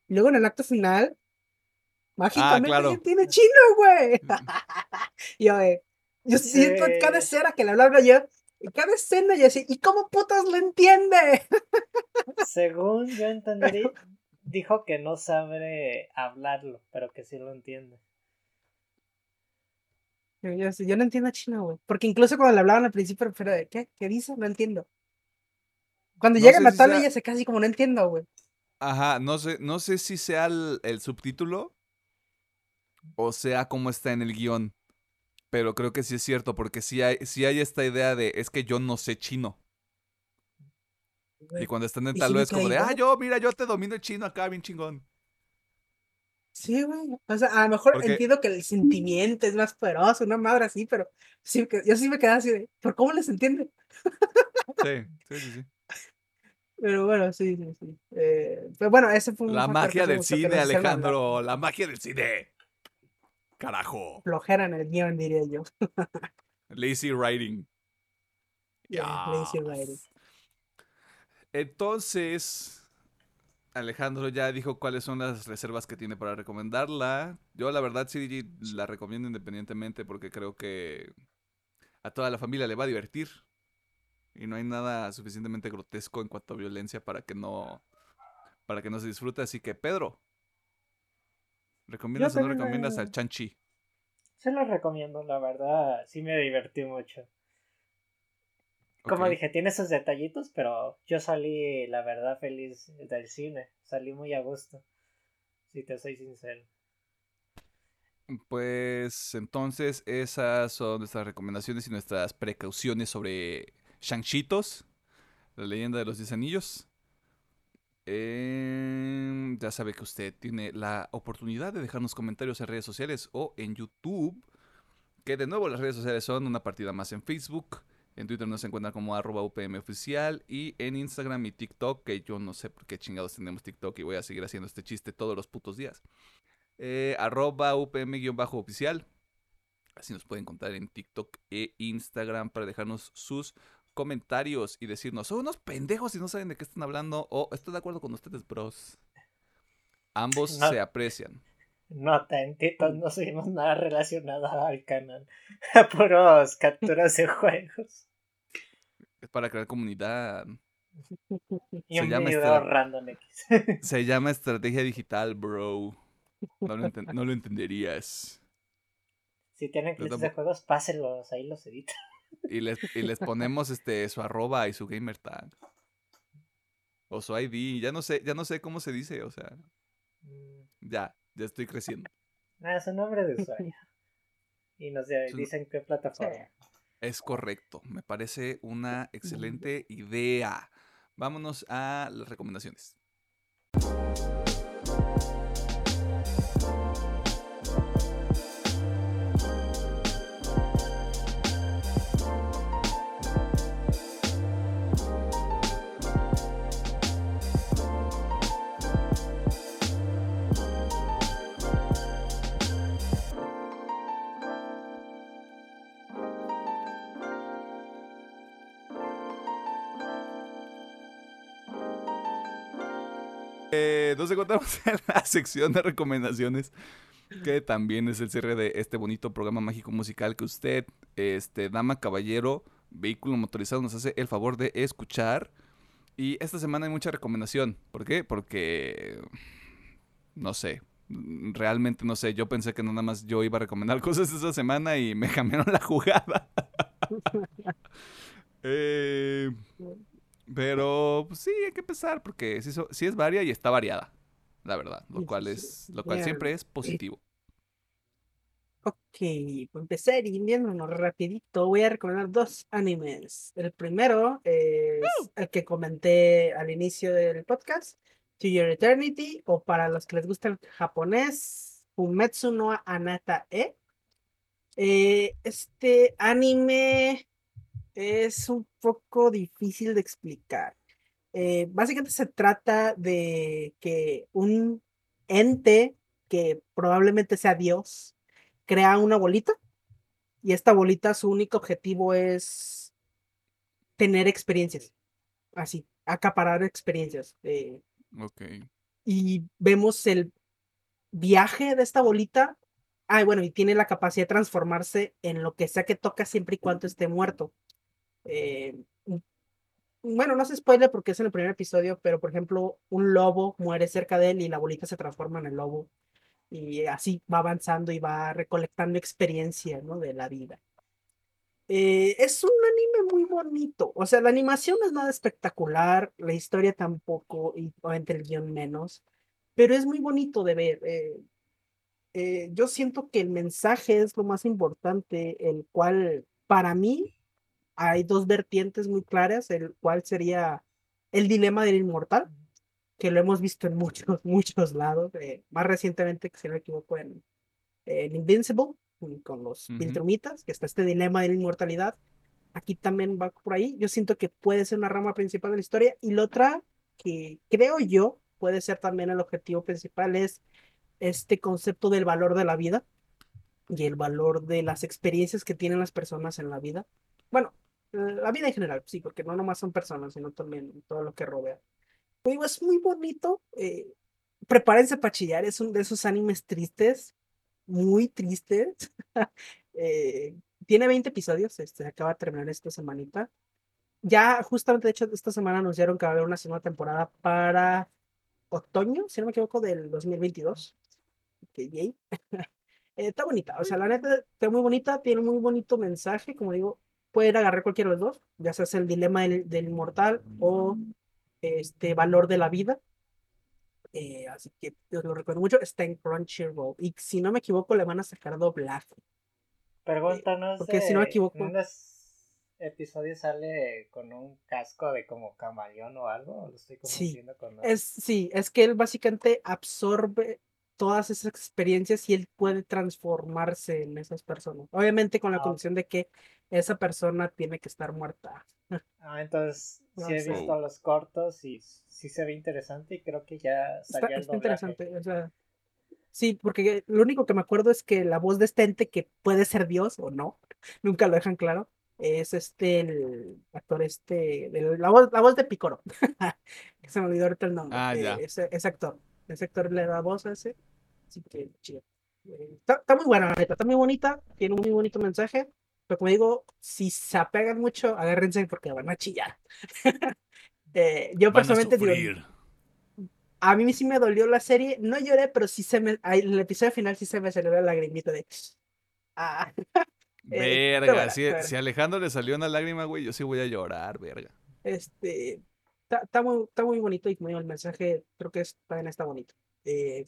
[SPEAKER 3] Luego en el acto final, mágicamente ah, tiene chino, güey. y yo, eh, yo siento cada escena que le habla yo, cada escena y así, ¿y cómo putas lo entiende?
[SPEAKER 2] Según yo entendí, dijo que no sabe hablarlo, pero que sí lo entiende.
[SPEAKER 3] Yo, yo, no entiendo chino, güey. Porque incluso cuando le hablaban al principio, pero de ¿qué? ¿Qué dice? No entiendo. Cuando llega a matarle, ella se casi como no entiendo, güey.
[SPEAKER 1] Ajá, no sé, no sé si sea el subtítulo o sea como está en el guion. Pero creo que sí es cierto, porque sí hay, hay esta idea de, es que yo no sé chino. Y cuando están en tal vez como de, ah, yo, mira, yo te domino el chino acá, bien chingón.
[SPEAKER 3] Sí, güey. O sea, a lo mejor entiendo que el sentimiento es más poderoso, una madre así, pero sí, yo sí me quedé así de, ¿por cómo les entiende?
[SPEAKER 1] Sí, sí, sí, sí.
[SPEAKER 3] Pero bueno, sí, sí, sí. Eh, pero bueno, ese fue
[SPEAKER 1] un La magia del cine, Alejandro, la magia del cine. Carajo.
[SPEAKER 3] Flojera en el guion, diría yo.
[SPEAKER 1] Lazy writing.
[SPEAKER 3] Yeah, lazy writing.
[SPEAKER 1] Entonces, Alejandro ya dijo cuáles son las reservas que tiene para recomendarla. Yo la verdad sí la recomiendo independientemente porque creo que a toda la familia le va a divertir. Y no hay nada suficientemente grotesco en cuanto a violencia para que no para que no se disfrute. Así que, Pedro, ¿recomiendas o no recomiendas al Chanchi?
[SPEAKER 2] Se lo recomiendo, la verdad, sí me divertí mucho. Como dije, tiene esos detallitos, pero yo salí, la verdad, feliz del cine. Salí muy a gusto, si te soy sincero.
[SPEAKER 1] Pues entonces esas son nuestras recomendaciones y nuestras precauciones sobre Shang-Chitos, la leyenda de los 10 anillos. Em, ya sabe que usted tiene la oportunidad de dejarnos comentarios en redes sociales o en YouTube. Que de nuevo las redes sociales son una partida más en Facebook. En Twitter nos encuentran como arroba oficial. Y en Instagram y TikTok, que yo no sé por qué chingados tenemos TikTok y voy a seguir haciendo este chiste todos los putos días. Eh, arroba UPM-oficial. Así nos pueden encontrar en TikTok e Instagram para dejarnos sus comentarios y decirnos, son unos pendejos y no saben de qué están hablando o estoy de acuerdo con ustedes, bros. Ambos se aprecian.
[SPEAKER 2] No, en no seguimos nada relacionado al canal. Puros capturas de juegos.
[SPEAKER 1] Es para crear comunidad.
[SPEAKER 2] Y se un llama video random X.
[SPEAKER 1] se llama estrategia digital, bro. No lo, no lo entenderías.
[SPEAKER 2] Si tienen clips de juegos, pásenlos, ahí los edito.
[SPEAKER 1] Y les, y les ponemos este su arroba y su gamer tag. O su ID. Ya no sé, ya no sé cómo se dice, o sea. Mm. Ya, ya estoy creciendo.
[SPEAKER 2] Ah, es un nombre de usuario. Y nos dicen qué plataforma.
[SPEAKER 1] Es correcto. Me parece una excelente idea. Vámonos a las recomendaciones. Eh, nos encontramos en la sección de recomendaciones, que también es el cierre de este bonito programa mágico musical que usted, este, dama, caballero, vehículo motorizado, nos hace el favor de escuchar. Y esta semana hay mucha recomendación. ¿Por qué? Porque, no sé, realmente no sé. Yo pensé que nada más yo iba a recomendar cosas esta semana y me cambiaron la jugada. eh, pero pues, sí, hay que empezar porque sí, es varia y está variada, la verdad, lo cual es lo cual siempre es positivo.
[SPEAKER 3] Ok, pues empezar y viéndonos rapidito, voy a recomendar dos animes. El primero es el que comenté al inicio del podcast, To Your Eternity, o para los que les gusta el japonés, Fumetsu no Anata E. Eh, este anime es un poco difícil de explicar. Eh, básicamente se trata de que un ente que probablemente sea Dios crea una bolita y esta bolita su único objetivo es tener experiencias, así, acaparar experiencias. Eh,
[SPEAKER 1] ok.
[SPEAKER 3] Y vemos el viaje de esta bolita. Ah, bueno, y tiene la capacidad de transformarse en lo que sea que toca siempre y cuando esté muerto. Eh, bueno, no se spoiler porque es en el primer episodio, pero por ejemplo, un lobo muere cerca de él y la bolita se transforma en el lobo. Y así va avanzando y va recolectando experiencia ¿no? de la vida. Eh, es un anime muy bonito. O sea, la animación es nada espectacular, la historia tampoco, y entre el guion menos, pero es muy bonito de ver. Eh, yo siento que el mensaje es lo más importante, el cual para mí hay dos vertientes muy claras, el cual sería el dilema del inmortal, que lo hemos visto en muchos, muchos lados, eh, más recientemente, que si no me equivoco, en, Invincible, con los uh que está este dilema de la inmortalidad. Aquí también va por ahí. Yo siento que puede ser una rama principal de la historia. Y la otra, que creo yo, puede ser también el objetivo principal, es este concepto del valor de la vida. y el valor de las experiencias que tienen las personas en la vida. Bueno, la vida en general, sí, porque no nomás son personas, sino también todo lo que rodea. Digo, es muy bonito. Eh, prepárense para chillar, es uno de esos animes tristes, muy tristes. eh, tiene 20 episodios, este, acaba de terminar esta semanita. Ya, justamente, de hecho, esta semana anunciaron que va a haber una segunda temporada para otoño, si no me equivoco, del 2022. Okay, yay. Eh, está bonita, o sea, la neta está muy bonita, tiene un muy bonito mensaje, como digo, puede agarrar cualquiera de los dos, ya sea el dilema del, del inmortal o este valor de la vida. Eh, así que yo lo recuerdo mucho, está en Crunchyroll. Y si no me equivoco, le van a sacar doblaje.
[SPEAKER 2] Pregúntanos.
[SPEAKER 3] porque si no me equivoco-
[SPEAKER 2] ¿En unos episodios sale con un casco de como camaleón o algo? ¿O lo estoy
[SPEAKER 3] Sí,
[SPEAKER 2] confundiendo con algo?
[SPEAKER 3] Es, sí, es que él básicamente absorbe todas esas experiencias y él puede transformarse en esas personas. Obviamente con la
[SPEAKER 2] Ah,
[SPEAKER 3] condición de que esa persona tiene que estar muerta.
[SPEAKER 2] Ah, entonces
[SPEAKER 3] No
[SPEAKER 2] sí he visto los cortos y sí se ve interesante y creo que ya
[SPEAKER 3] Está,
[SPEAKER 2] salió el
[SPEAKER 3] está
[SPEAKER 2] doblaje.
[SPEAKER 3] interesante. o sea, sí, porque lo único que me acuerdo es que la voz de este ente, que puede ser Dios o no, nunca lo dejan claro, es este, el actor este, la, voz, la voz de Picoro. que se me olvidó ahorita el nombre.
[SPEAKER 1] Ah,
[SPEAKER 3] eh,
[SPEAKER 1] ya.
[SPEAKER 3] ese, ese actor. Ese actor le da voz a ese. Así que chido. Eh, Está, está muy buena, la neta, está muy bonita, tiene un muy bonito mensaje. Pero como digo, si se apegan mucho, agárrense porque van a chillar. Eh, yo
[SPEAKER 1] Van a
[SPEAKER 3] personalmente digo,
[SPEAKER 1] sufrir.
[SPEAKER 3] a mí sí me dolió la serie, no lloré, pero sí se me, ay, el episodio final sí se me salió la lagrimita de, ah, eh,
[SPEAKER 1] Verga,
[SPEAKER 3] bueno,
[SPEAKER 1] si,
[SPEAKER 3] bueno.
[SPEAKER 1] si a Alejandro le salió una lágrima, güey, yo sí voy a llorar, verga.
[SPEAKER 3] este, está, está muy, está muy bonito y como digo, el mensaje creo que es- también está bonito. Eh,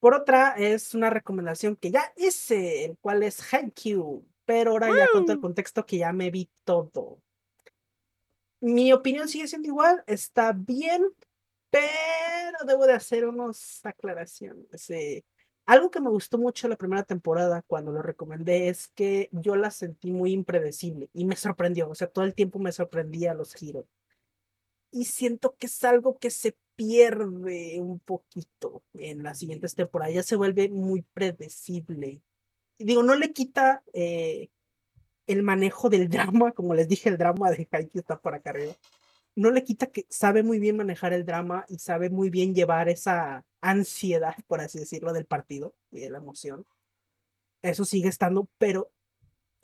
[SPEAKER 3] por otra, es una recomendación que ya hice, el cual es Haikyuu, pero ahora ya con todo el contexto que ya me vi todo. Mi opinión sigue siendo igual, está bien, pero debo de hacer unas aclaraciones. eh. Algo que me gustó mucho la primera temporada cuando lo recomendé es que yo la sentí muy impredecible y me sorprendió, o sea, todo el tiempo me sorprendía los giros. Y siento que es algo que se pierde un poquito en las siguientes temporadas, ya se vuelve muy predecible. Y digo, no le quita eh, el manejo del drama, como les dije, el drama de Haikyuu está por acá arriba. No le quita que sabe muy bien manejar el drama y sabe muy bien llevar esa ansiedad, por así decirlo, del partido y de la emoción. Eso sigue estando, pero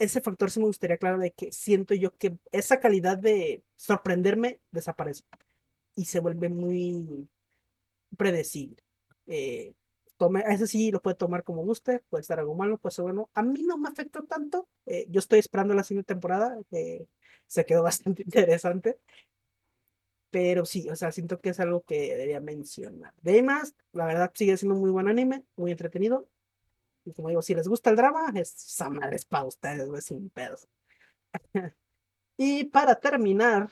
[SPEAKER 3] ese factor sí me gustaría claro de que siento yo que esa calidad de sorprenderme desaparece y se vuelve muy predecible. Eh, tome, ese sí lo puede tomar como guste, puede estar algo malo, puede bueno. A mí no me afectó tanto. eh, yo estoy esperando la siguiente temporada, que se quedó bastante interesante. Pero sí, o sea, siento que es algo que debería mencionar. De más, la verdad sigue siendo muy buen anime, muy entretenido. Y como digo, si les gusta el drama, es esa madre es para ustedes, güey, sin pedos. y para terminar,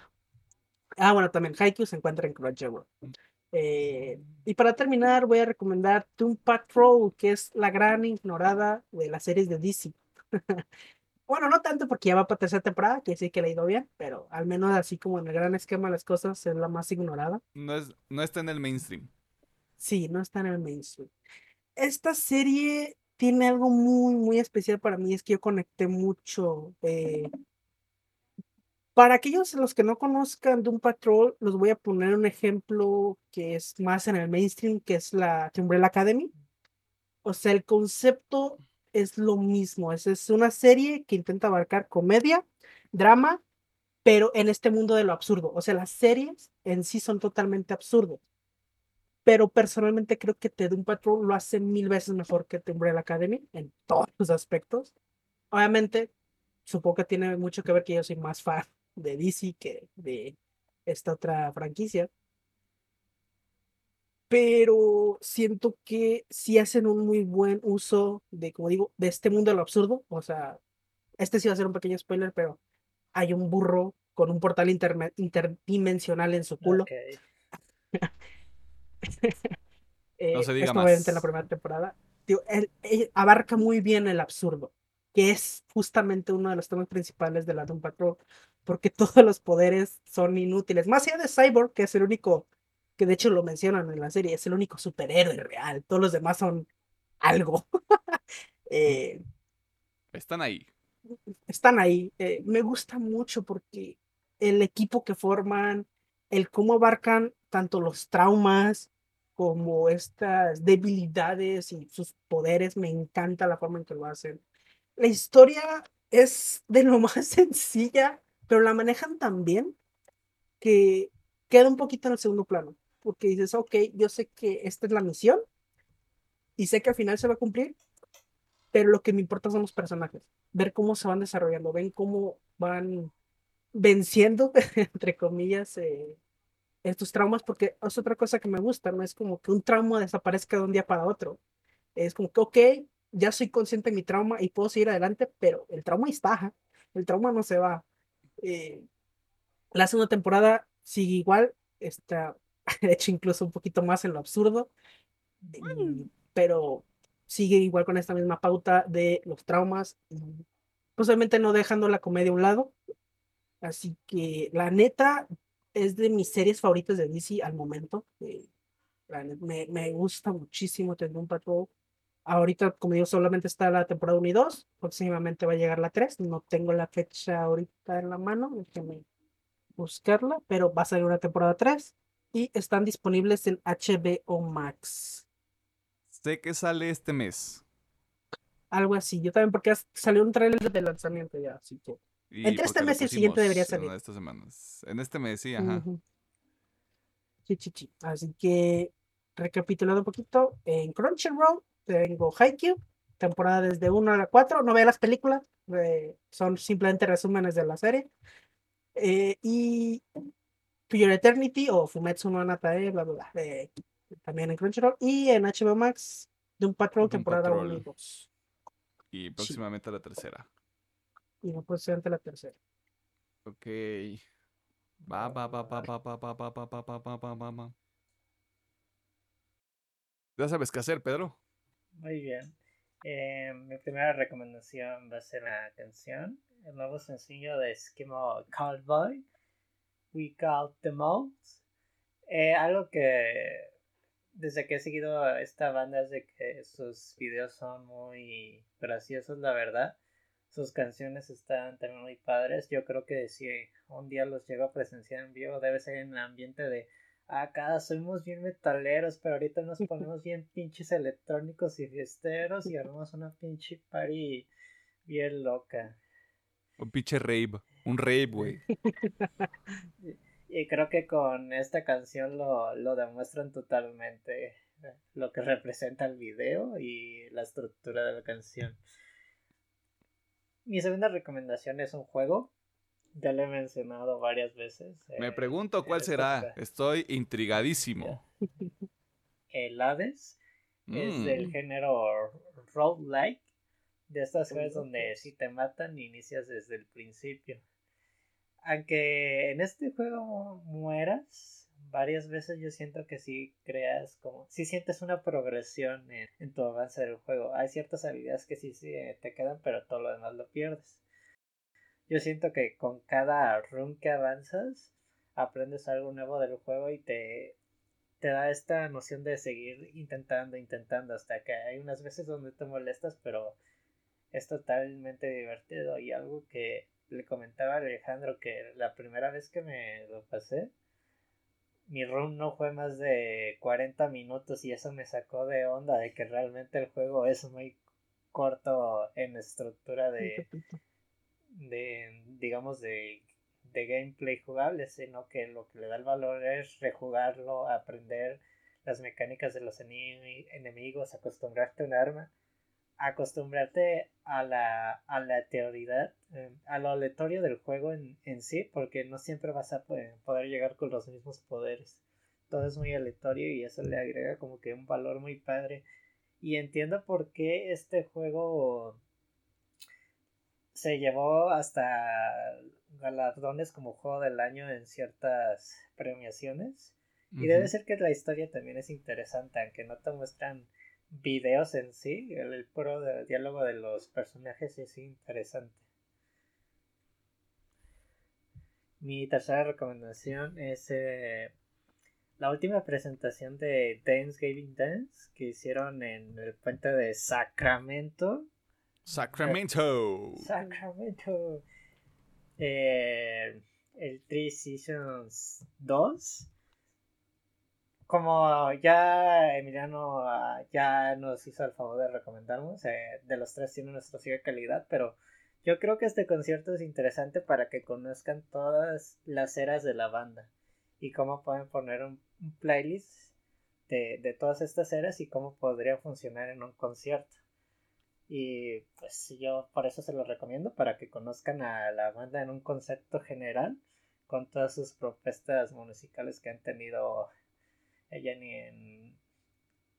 [SPEAKER 3] ah, bueno, también Haikyuu se encuentra en Crunchyroll. Eh, y para terminar, voy a recomendar Toon Patrol, que es la gran ignorada de las series de DC. bueno, no tanto porque ya va para tercera temporada, que sí que le ha ido bien, pero al menos así como en el gran esquema de las cosas, es la más ignorada.
[SPEAKER 1] No, es, no está en el mainstream.
[SPEAKER 3] Sí, no está en el mainstream. Esta serie tiene algo muy, muy especial para mí, es que yo conecté mucho. eh, Para aquellos los que no conozcan Doom Patrol, los voy a poner un ejemplo que es más en el mainstream, que es la The Umbrella Academy. O sea, el concepto es lo mismo. Es, es una serie que intenta abarcar comedia, drama, pero en este mundo de lo absurdo. O sea, las series en sí son totalmente absurdas. Pero personalmente creo que The Doom Patrol lo hace mil veces mejor que The Umbrella Academy en todos los aspectos. Obviamente, supongo que tiene mucho que ver que yo soy más fan de DC que de esta otra franquicia. Pero siento que sí hacen un muy buen uso de, como digo, de este mundo de lo absurdo. O sea, este sí va a ser un pequeño spoiler, pero hay un burro con un portal interdimensional en su culo.
[SPEAKER 2] Ok.
[SPEAKER 3] Eh,
[SPEAKER 1] No se diga
[SPEAKER 3] esto obviamente en la
[SPEAKER 1] más.
[SPEAKER 3] primera temporada. Digo, él- él abarca muy bien el absurdo, que es justamente uno de los temas principales de la Doom Patrol, porque todos los poderes son inútiles. Más allá de Cyborg, que es el único, que de hecho lo mencionan en la serie, es el único superhéroe real. Todos los demás son algo. Eh,
[SPEAKER 1] Están ahí.
[SPEAKER 3] Están ahí. Eh, me gusta mucho porque el equipo que forman, el cómo abarcan tanto los traumas como estas debilidades y sus poderes, me encanta la forma en que lo hacen. La historia es de lo más sencilla, pero la manejan tan bien que queda un poquito en el segundo plano, porque dices, ok, yo sé que esta es la misión y sé que al final se va a cumplir, pero lo que me importa son los personajes, ver cómo se van desarrollando, ven cómo van venciendo, entre comillas, eh, estos traumas, porque es otra cosa que me gusta, no es como que un trauma desaparezca de un día para otro, es como que, ok, ya soy consciente de mi trauma y puedo seguir adelante, pero el trauma está, el trauma no se va. Eh, la segunda temporada sigue igual, está hecho incluso un poquito más en lo absurdo, pero sigue igual con esta misma pauta de los traumas, posiblemente no dejando la comedia a un lado. Así que la neta es de mis series favoritas de DC al momento. Eh, me, me, gusta muchísimo tener un Patrol. Ahorita, como digo, solamente está la temporada 1 y 2. Próximamente va a llegar la 3. No tengo la fecha ahorita en la mano. Déjenme buscarla. Pero va a salir una temporada 3. Y están disponibles en HBO Max.
[SPEAKER 1] Sé que sale este mes.
[SPEAKER 3] Algo así. Yo también, porque salió un trailer de lanzamiento ya. Así que. Entre este mes y el siguiente debería salir.
[SPEAKER 1] En estas semanas. En este mes, sí, ajá.
[SPEAKER 3] Así que, recapitulando un poquito, en Crunchyroll tengo Haikyuu, temporada desde 1 a la 4. No vea las películas, eh, son simplemente resúmenes de la serie. Eh, y Pure Eternity o Fumetsu no Anatae, bla, bla, bla. Eh, también en Crunchyroll. Y en HBO Max, de un Patrol, temporada 1 y 2.
[SPEAKER 1] Y próximamente la tercera.
[SPEAKER 3] Y no puede ser ante la tercera.
[SPEAKER 1] Ok. Va, va, va, va, va, va, va, va, va, va, va, va, va, va. Ya sabes qué hacer, Pedro.
[SPEAKER 2] Muy bien. Eh, mi primera recomendación va a ser la canción, el nuevo sencillo de Eskimo Cowboy, We Call the Modes. Eh, algo que desde que he seguido esta banda es de que sus videos son muy graciosos, la verdad. Sus canciones están también muy padres. Yo creo que si un día los llego a presenciar en vivo, debe ser en el ambiente de acá somos bien metaleros, pero ahorita nos ponemos bien pinches electrónicos y fiesteros y armamos una pinche party bien loca.
[SPEAKER 1] Un pinche rave, un rave, güey.
[SPEAKER 2] y creo que con esta canción lo, lo demuestran totalmente lo que representa el video y la estructura de la canción. Mi segunda recomendación es un juego ya lo he mencionado varias veces.
[SPEAKER 1] Me pregunto cuál será. Estoy intrigadísimo.
[SPEAKER 2] El Hades es del mm. género roguelike. De estas cosas donde si te matan inicias desde el principio. Aunque en este juego mueras varias veces, yo siento que si creas como. Si sientes una progresión en, en tu avance del juego. Hay ciertas habilidades que sí, sí te quedan, pero todo lo demás lo pierdes yo siento que con cada run que avanzas, aprendes algo nuevo del juego y te, te da esta noción de seguir intentando, intentando, hasta que hay unas veces donde te molestas, pero es totalmente divertido. Y algo que le comentaba a Alejandro, que la primera vez que me lo pasé, mi run no fue más de 40 minutos y eso me sacó de onda de que realmente el juego es muy corto en estructura de de digamos de, de gameplay jugable, sino que lo que le da el valor es rejugarlo, aprender las mecánicas de los enemigos, acostumbrarte a un arma, acostumbrarte a la, a la teoría, eh, a lo aleatorio del juego en, en, sí, porque no siempre vas a poder llegar con los mismos poderes. Todo es muy aleatorio y eso le agrega como que un valor muy padre. Y entiendo por qué este juego se llevó hasta galardones como juego del año en ciertas premiaciones. Y debe ser que la historia también es interesante, aunque no te muestran videos en sí, el, puro diálogo de los personajes es interesante. Mi tercera recomendación es eh, la última presentación de Dance Gaming Dance que hicieron en el puente de Sacramento
[SPEAKER 1] Sacramento.
[SPEAKER 2] Sacramento. Eh, el Three Seasons 2. Como ya Emiliano ah, ya nos hizo el favor de recomendarnos, eh, de los tres tiene nuestra de calidad, pero yo creo que este concierto es interesante para que conozcan todas las eras de la banda y cómo pueden poner un, playlist de, de, todas estas eras y cómo podría funcionar en un concierto. Y pues yo por eso se lo recomiendo, para que conozcan a la banda en un concepto general, con todas sus propuestas musicales que han tenido ella ni en,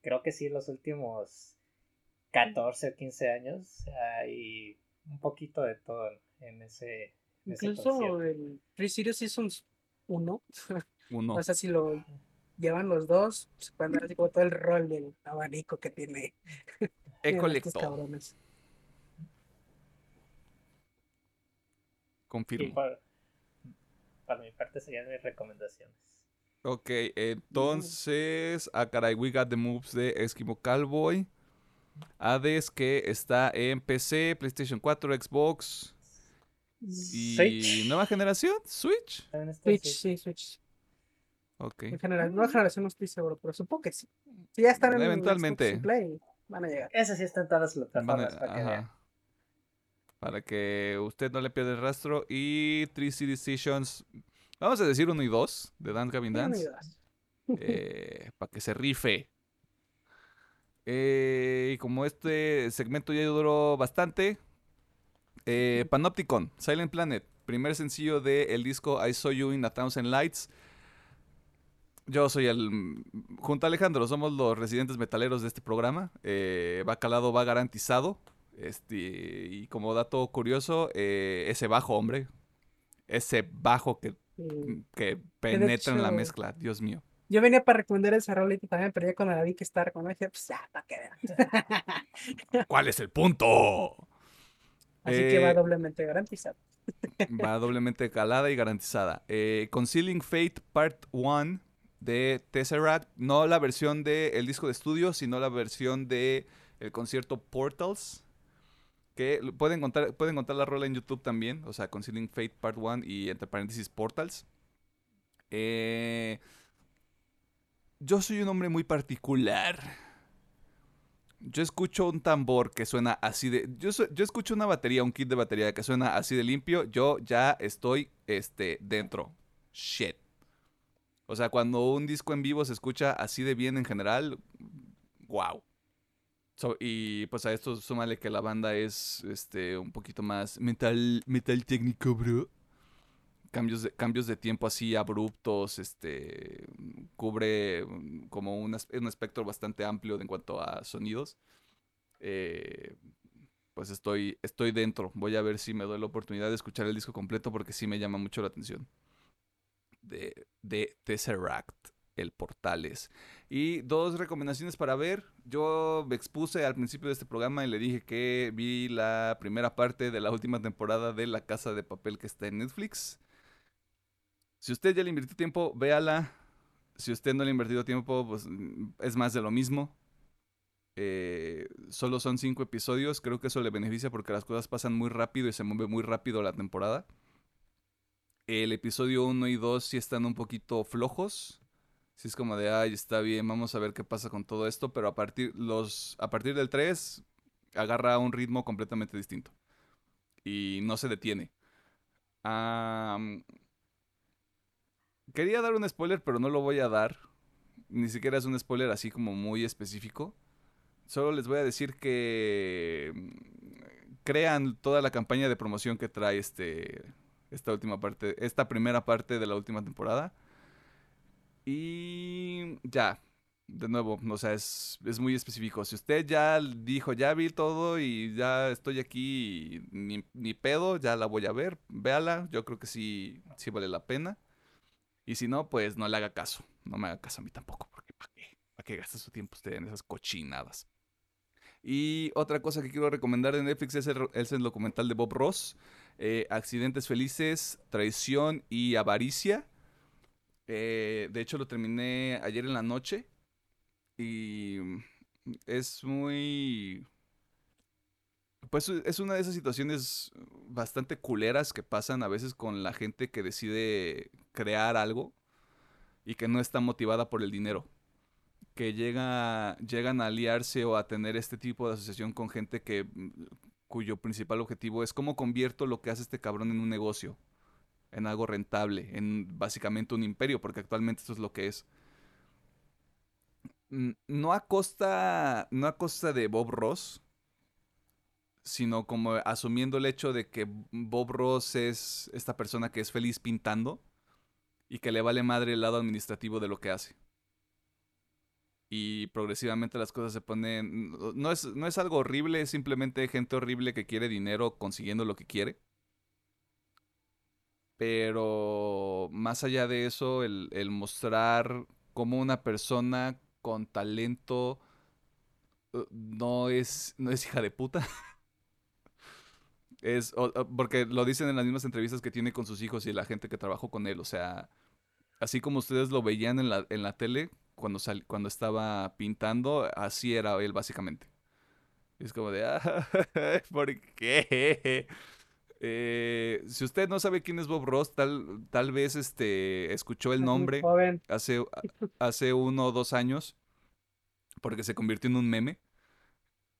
[SPEAKER 2] creo que sí, los últimos 14 o 15 años, hay un poquito de todo en ese.
[SPEAKER 3] Incluso el Free Series Seasons 1.
[SPEAKER 1] Uno.
[SPEAKER 3] o sea, si lo llevan los dos, se pueden dar así como todo el rol del abanico que tiene.
[SPEAKER 1] Ecolecto. Confirmo.
[SPEAKER 2] Para, para, mi parte serían mis recomendaciones.
[SPEAKER 1] Ok, entonces, a caray, we got the moves de Eskimo Cowboy. Hades que está en PC, PlayStation 4, Xbox y nueva generación, Switch.
[SPEAKER 3] Switch, sí, Switch.
[SPEAKER 1] Ok.
[SPEAKER 3] En general, nueva generación no estoy seguro, pero supongo que sí. Si ya están en
[SPEAKER 1] Eventualmente.
[SPEAKER 3] Play, van a llegar.
[SPEAKER 2] Eso sí está en todas las plataformas para que
[SPEAKER 1] Para que usted no le pierda el rastro. Y 3C Decisions, vamos a decir uno y dos de Dan Gavin Dance. Eh, para que se rife. Eh, y como este segmento ya duró bastante, eh, Panopticon, Silent Planet, primer sencillo del disco I Saw You in a Thousand Lights. Yo soy el. Junto a Alejandro, somos los residentes metaleros de este programa. Eh, va calado, va garantizado. Este, y como dato curioso, eh, ese bajo, hombre. Ese bajo que, que penetra en la mezcla, Dios mío.
[SPEAKER 3] Yo venía para recomendar esa rolita también, pero ya cuando la vi que estaba con dije, pues ya, para vean.
[SPEAKER 1] ¿Cuál es el punto?
[SPEAKER 3] Así que va eh, doblemente garantizada.
[SPEAKER 1] va doblemente calada y garantizada. Eh, Concealing Fate Part 1 de Tesseract. No la versión del disco de estudio, sino la versión del el concierto Portals. Que pueden encontrar, pueden encontrar la rola en YouTube también. O sea, Concealing Fate Part 1 y entre paréntesis Portals. Eh yo soy un hombre muy particular. Yo escucho un tambor que suena así de. Yo, yo escucho una batería, un kit de batería que suena así de limpio. Yo ya estoy este, dentro. Shit. O sea, cuando un disco en vivo se escucha así de bien en general, wow. Y pues a esto súmale que la banda es este un poquito más metal, metal técnico, bro cambios de, cambios de tiempo así abruptos, este, cubre mm, como un, un espectro bastante amplio en cuanto a sonidos. Eh, pues estoy, estoy dentro. Voy a ver si me doy la oportunidad de escuchar el disco completo porque sí me llama mucho la atención. De, de Tesseract, el Portales. Y dos recomendaciones para ver. Yo me expuse al principio de este programa y le dije que vi la primera parte de la última temporada de La Casa de Papel que está en Netflix. Si usted ya le invirtió tiempo, véala. Si usted no le ha invertido tiempo, pues mm, es más de lo mismo. Eh, solo son cinco episodios. Creo que eso le beneficia porque las cosas pasan muy rápido y se mueve muy rápido la temporada. El episodio 1 y 2 sí están un poquito flojos. Sí es como de, ay, está bien, vamos a ver qué pasa con todo esto. Pero a partir, los, a partir del 3 agarra un ritmo completamente distinto. Y no se detiene. Quería dar un spoiler, pero no lo voy a dar. Ni siquiera es un spoiler así como muy específico. Solo les voy a decir que mm, crean toda la campaña de promoción que trae este esta última parte, esta primera parte de la última temporada. Y ya, de nuevo, o sea, es, es, muy específico. Si usted ya dijo, ya vi todo y ya estoy aquí, ni, pedo, ya la voy a ver, véala. Yo creo que sí, sí vale la pena. Y si no, pues no le haga caso. No me haga caso a mí tampoco, porque ¿para qué? ¿Para qué gasta su tiempo usted en esas cochinadas? Y otra cosa que quiero recomendar de Netflix es el, es el documental de Bob Ross, eh, Accidentes Felices, Traición y Avaricia. Eh, de hecho, lo terminé ayer en la noche y es muy Pues es una de esas situaciones bastante culeras que pasan a veces con la gente que decide crear algo y que no está motivada por el dinero. Que llega, llegan a aliarse o a tener este tipo de asociación con gente que mm, cuyo principal objetivo es cómo convierto lo que hace este cabrón en un negocio, en algo rentable, en básicamente un imperio, porque actualmente esto es lo que es. No a costa, no a costa de Bob Ross, sino como asumiendo el hecho de que Bob Ross es esta persona que es feliz pintando y que le vale madre el lado administrativo de lo que hace. Y progresivamente las cosas se ponen... No es, no es algo horrible, es simplemente gente horrible que quiere dinero consiguiendo lo que quiere. Pero más allá de eso, el, el mostrar cómo una persona con talento uh, no es, no es hija de puta. es porque lo dicen en las mismas entrevistas que tiene con sus hijos y la gente que trabajó con él. O sea, así como ustedes lo veían en la, en la tele cuando, cuando estaba pintando, así era él básicamente. Es como de, ah, ¿por qué? Eh, si usted no sabe quién es Bob Ross, tal, tal vez este, escuchó el nombre hace, hace uno o dos años, porque se convirtió en un meme.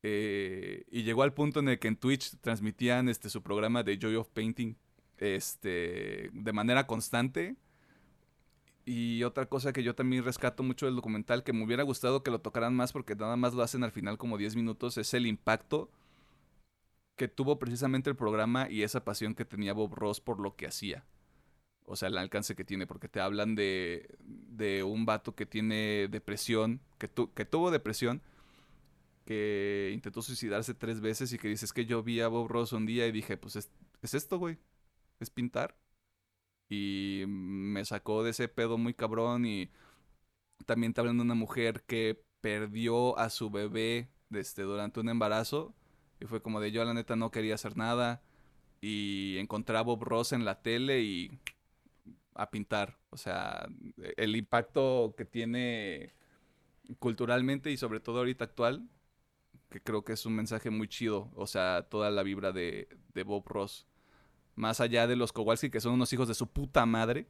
[SPEAKER 1] Eh, y llegó al punto en el que en Twitch transmitían este, su programa de Joy of Painting este, de manera constante. Y otra cosa que yo también rescato mucho del documental, que me hubiera gustado que lo tocaran más porque nada más lo hacen al final como 10 minutos, es el impacto que tuvo precisamente el programa y esa pasión que tenía Bob Ross por lo que hacía. O sea, el alcance que tiene, porque te hablan de, de un vato que tiene depresión, que, tu, que tuvo depresión, que intentó suicidarse tres veces y que dices que yo vi a Bob Ross un día y dije, pues es, es esto, güey, es pintar. Y me sacó de ese pedo muy cabrón y también te hablan de una mujer que perdió a su bebé desde, durante un embarazo y fue como de yo la neta no quería hacer nada. Y encontré a Bob Ross en la tele y a pintar. O sea, el impacto que tiene culturalmente y sobre todo ahorita actual, que creo que es un mensaje muy chido. O sea, toda la vibra de, de Bob Ross. Más allá de los Kowalski, que son unos hijos de su puta madre.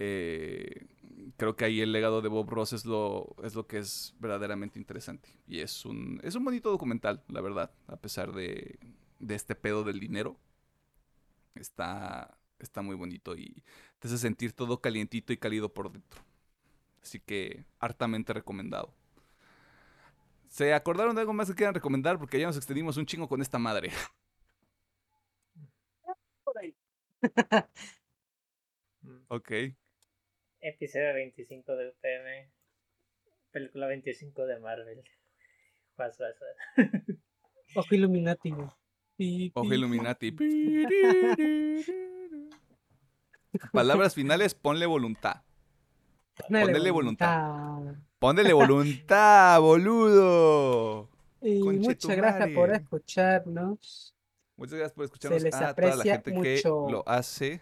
[SPEAKER 1] Eh, creo que ahí el legado de Bob Ross es lo, es lo que es verdaderamente interesante. Y es un, es un bonito documental, la verdad, a pesar de, de este pedo del dinero. Está, está muy bonito y te hace sentir todo calientito y cálido por dentro. Así que hartamente recomendado. ¿Se acordaron de algo más que quieran recomendar? Porque ya nos extendimos un chingo con esta madre.
[SPEAKER 2] Por ahí.
[SPEAKER 1] ok
[SPEAKER 2] episodio 25 de UTM, película 25 de Marvel.
[SPEAKER 3] Ojo Illuminati.
[SPEAKER 1] Ojo Illuminati. Palabras finales, ponle voluntad. Ponle voluntad. Ponle voluntad, boludo.
[SPEAKER 3] Y muchas gracias por escucharnos.
[SPEAKER 1] Muchas gracias por escucharnos. a toda la gente que lo hace.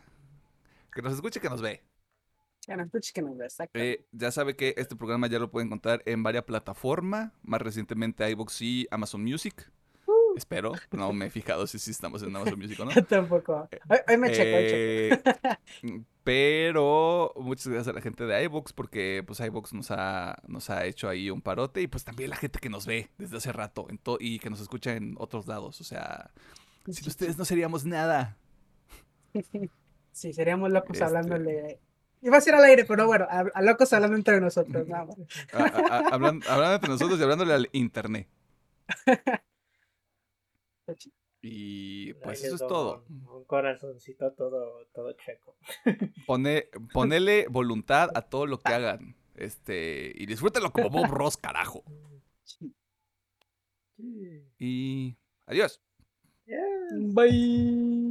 [SPEAKER 1] Que nos escuche, que nos ve.
[SPEAKER 3] Eh,
[SPEAKER 1] ya sabe que este programa ya lo puede encontrar en varias plataformas, más recientemente iVoox y Amazon Music. Uh. Espero, no me he fijado si sí estamos en Amazon Music o no.
[SPEAKER 3] Tampoco. Hoy, me checo, eh,
[SPEAKER 1] Pero muchas gracias a la gente de iVoox porque pues iVoox nos ha, nos ha hecho ahí un parote y pues también la gente que nos ve desde hace rato en y que nos escucha en otros lados. O sea, sin ustedes no seríamos nada.
[SPEAKER 3] Sí, seríamos locos este hablándole Iba a ser al aire, pero bueno, a, locos hablando entre nosotros, nada más.
[SPEAKER 1] hablando, entre nosotros y hablándole al internet. Y pues eso es todo.
[SPEAKER 2] Un corazoncito todo, todo checo.
[SPEAKER 1] Pone, ponele voluntad a todo lo que hagan. Este, y disfrútenlo como Bob Ross, carajo. Y adiós.
[SPEAKER 3] Bye.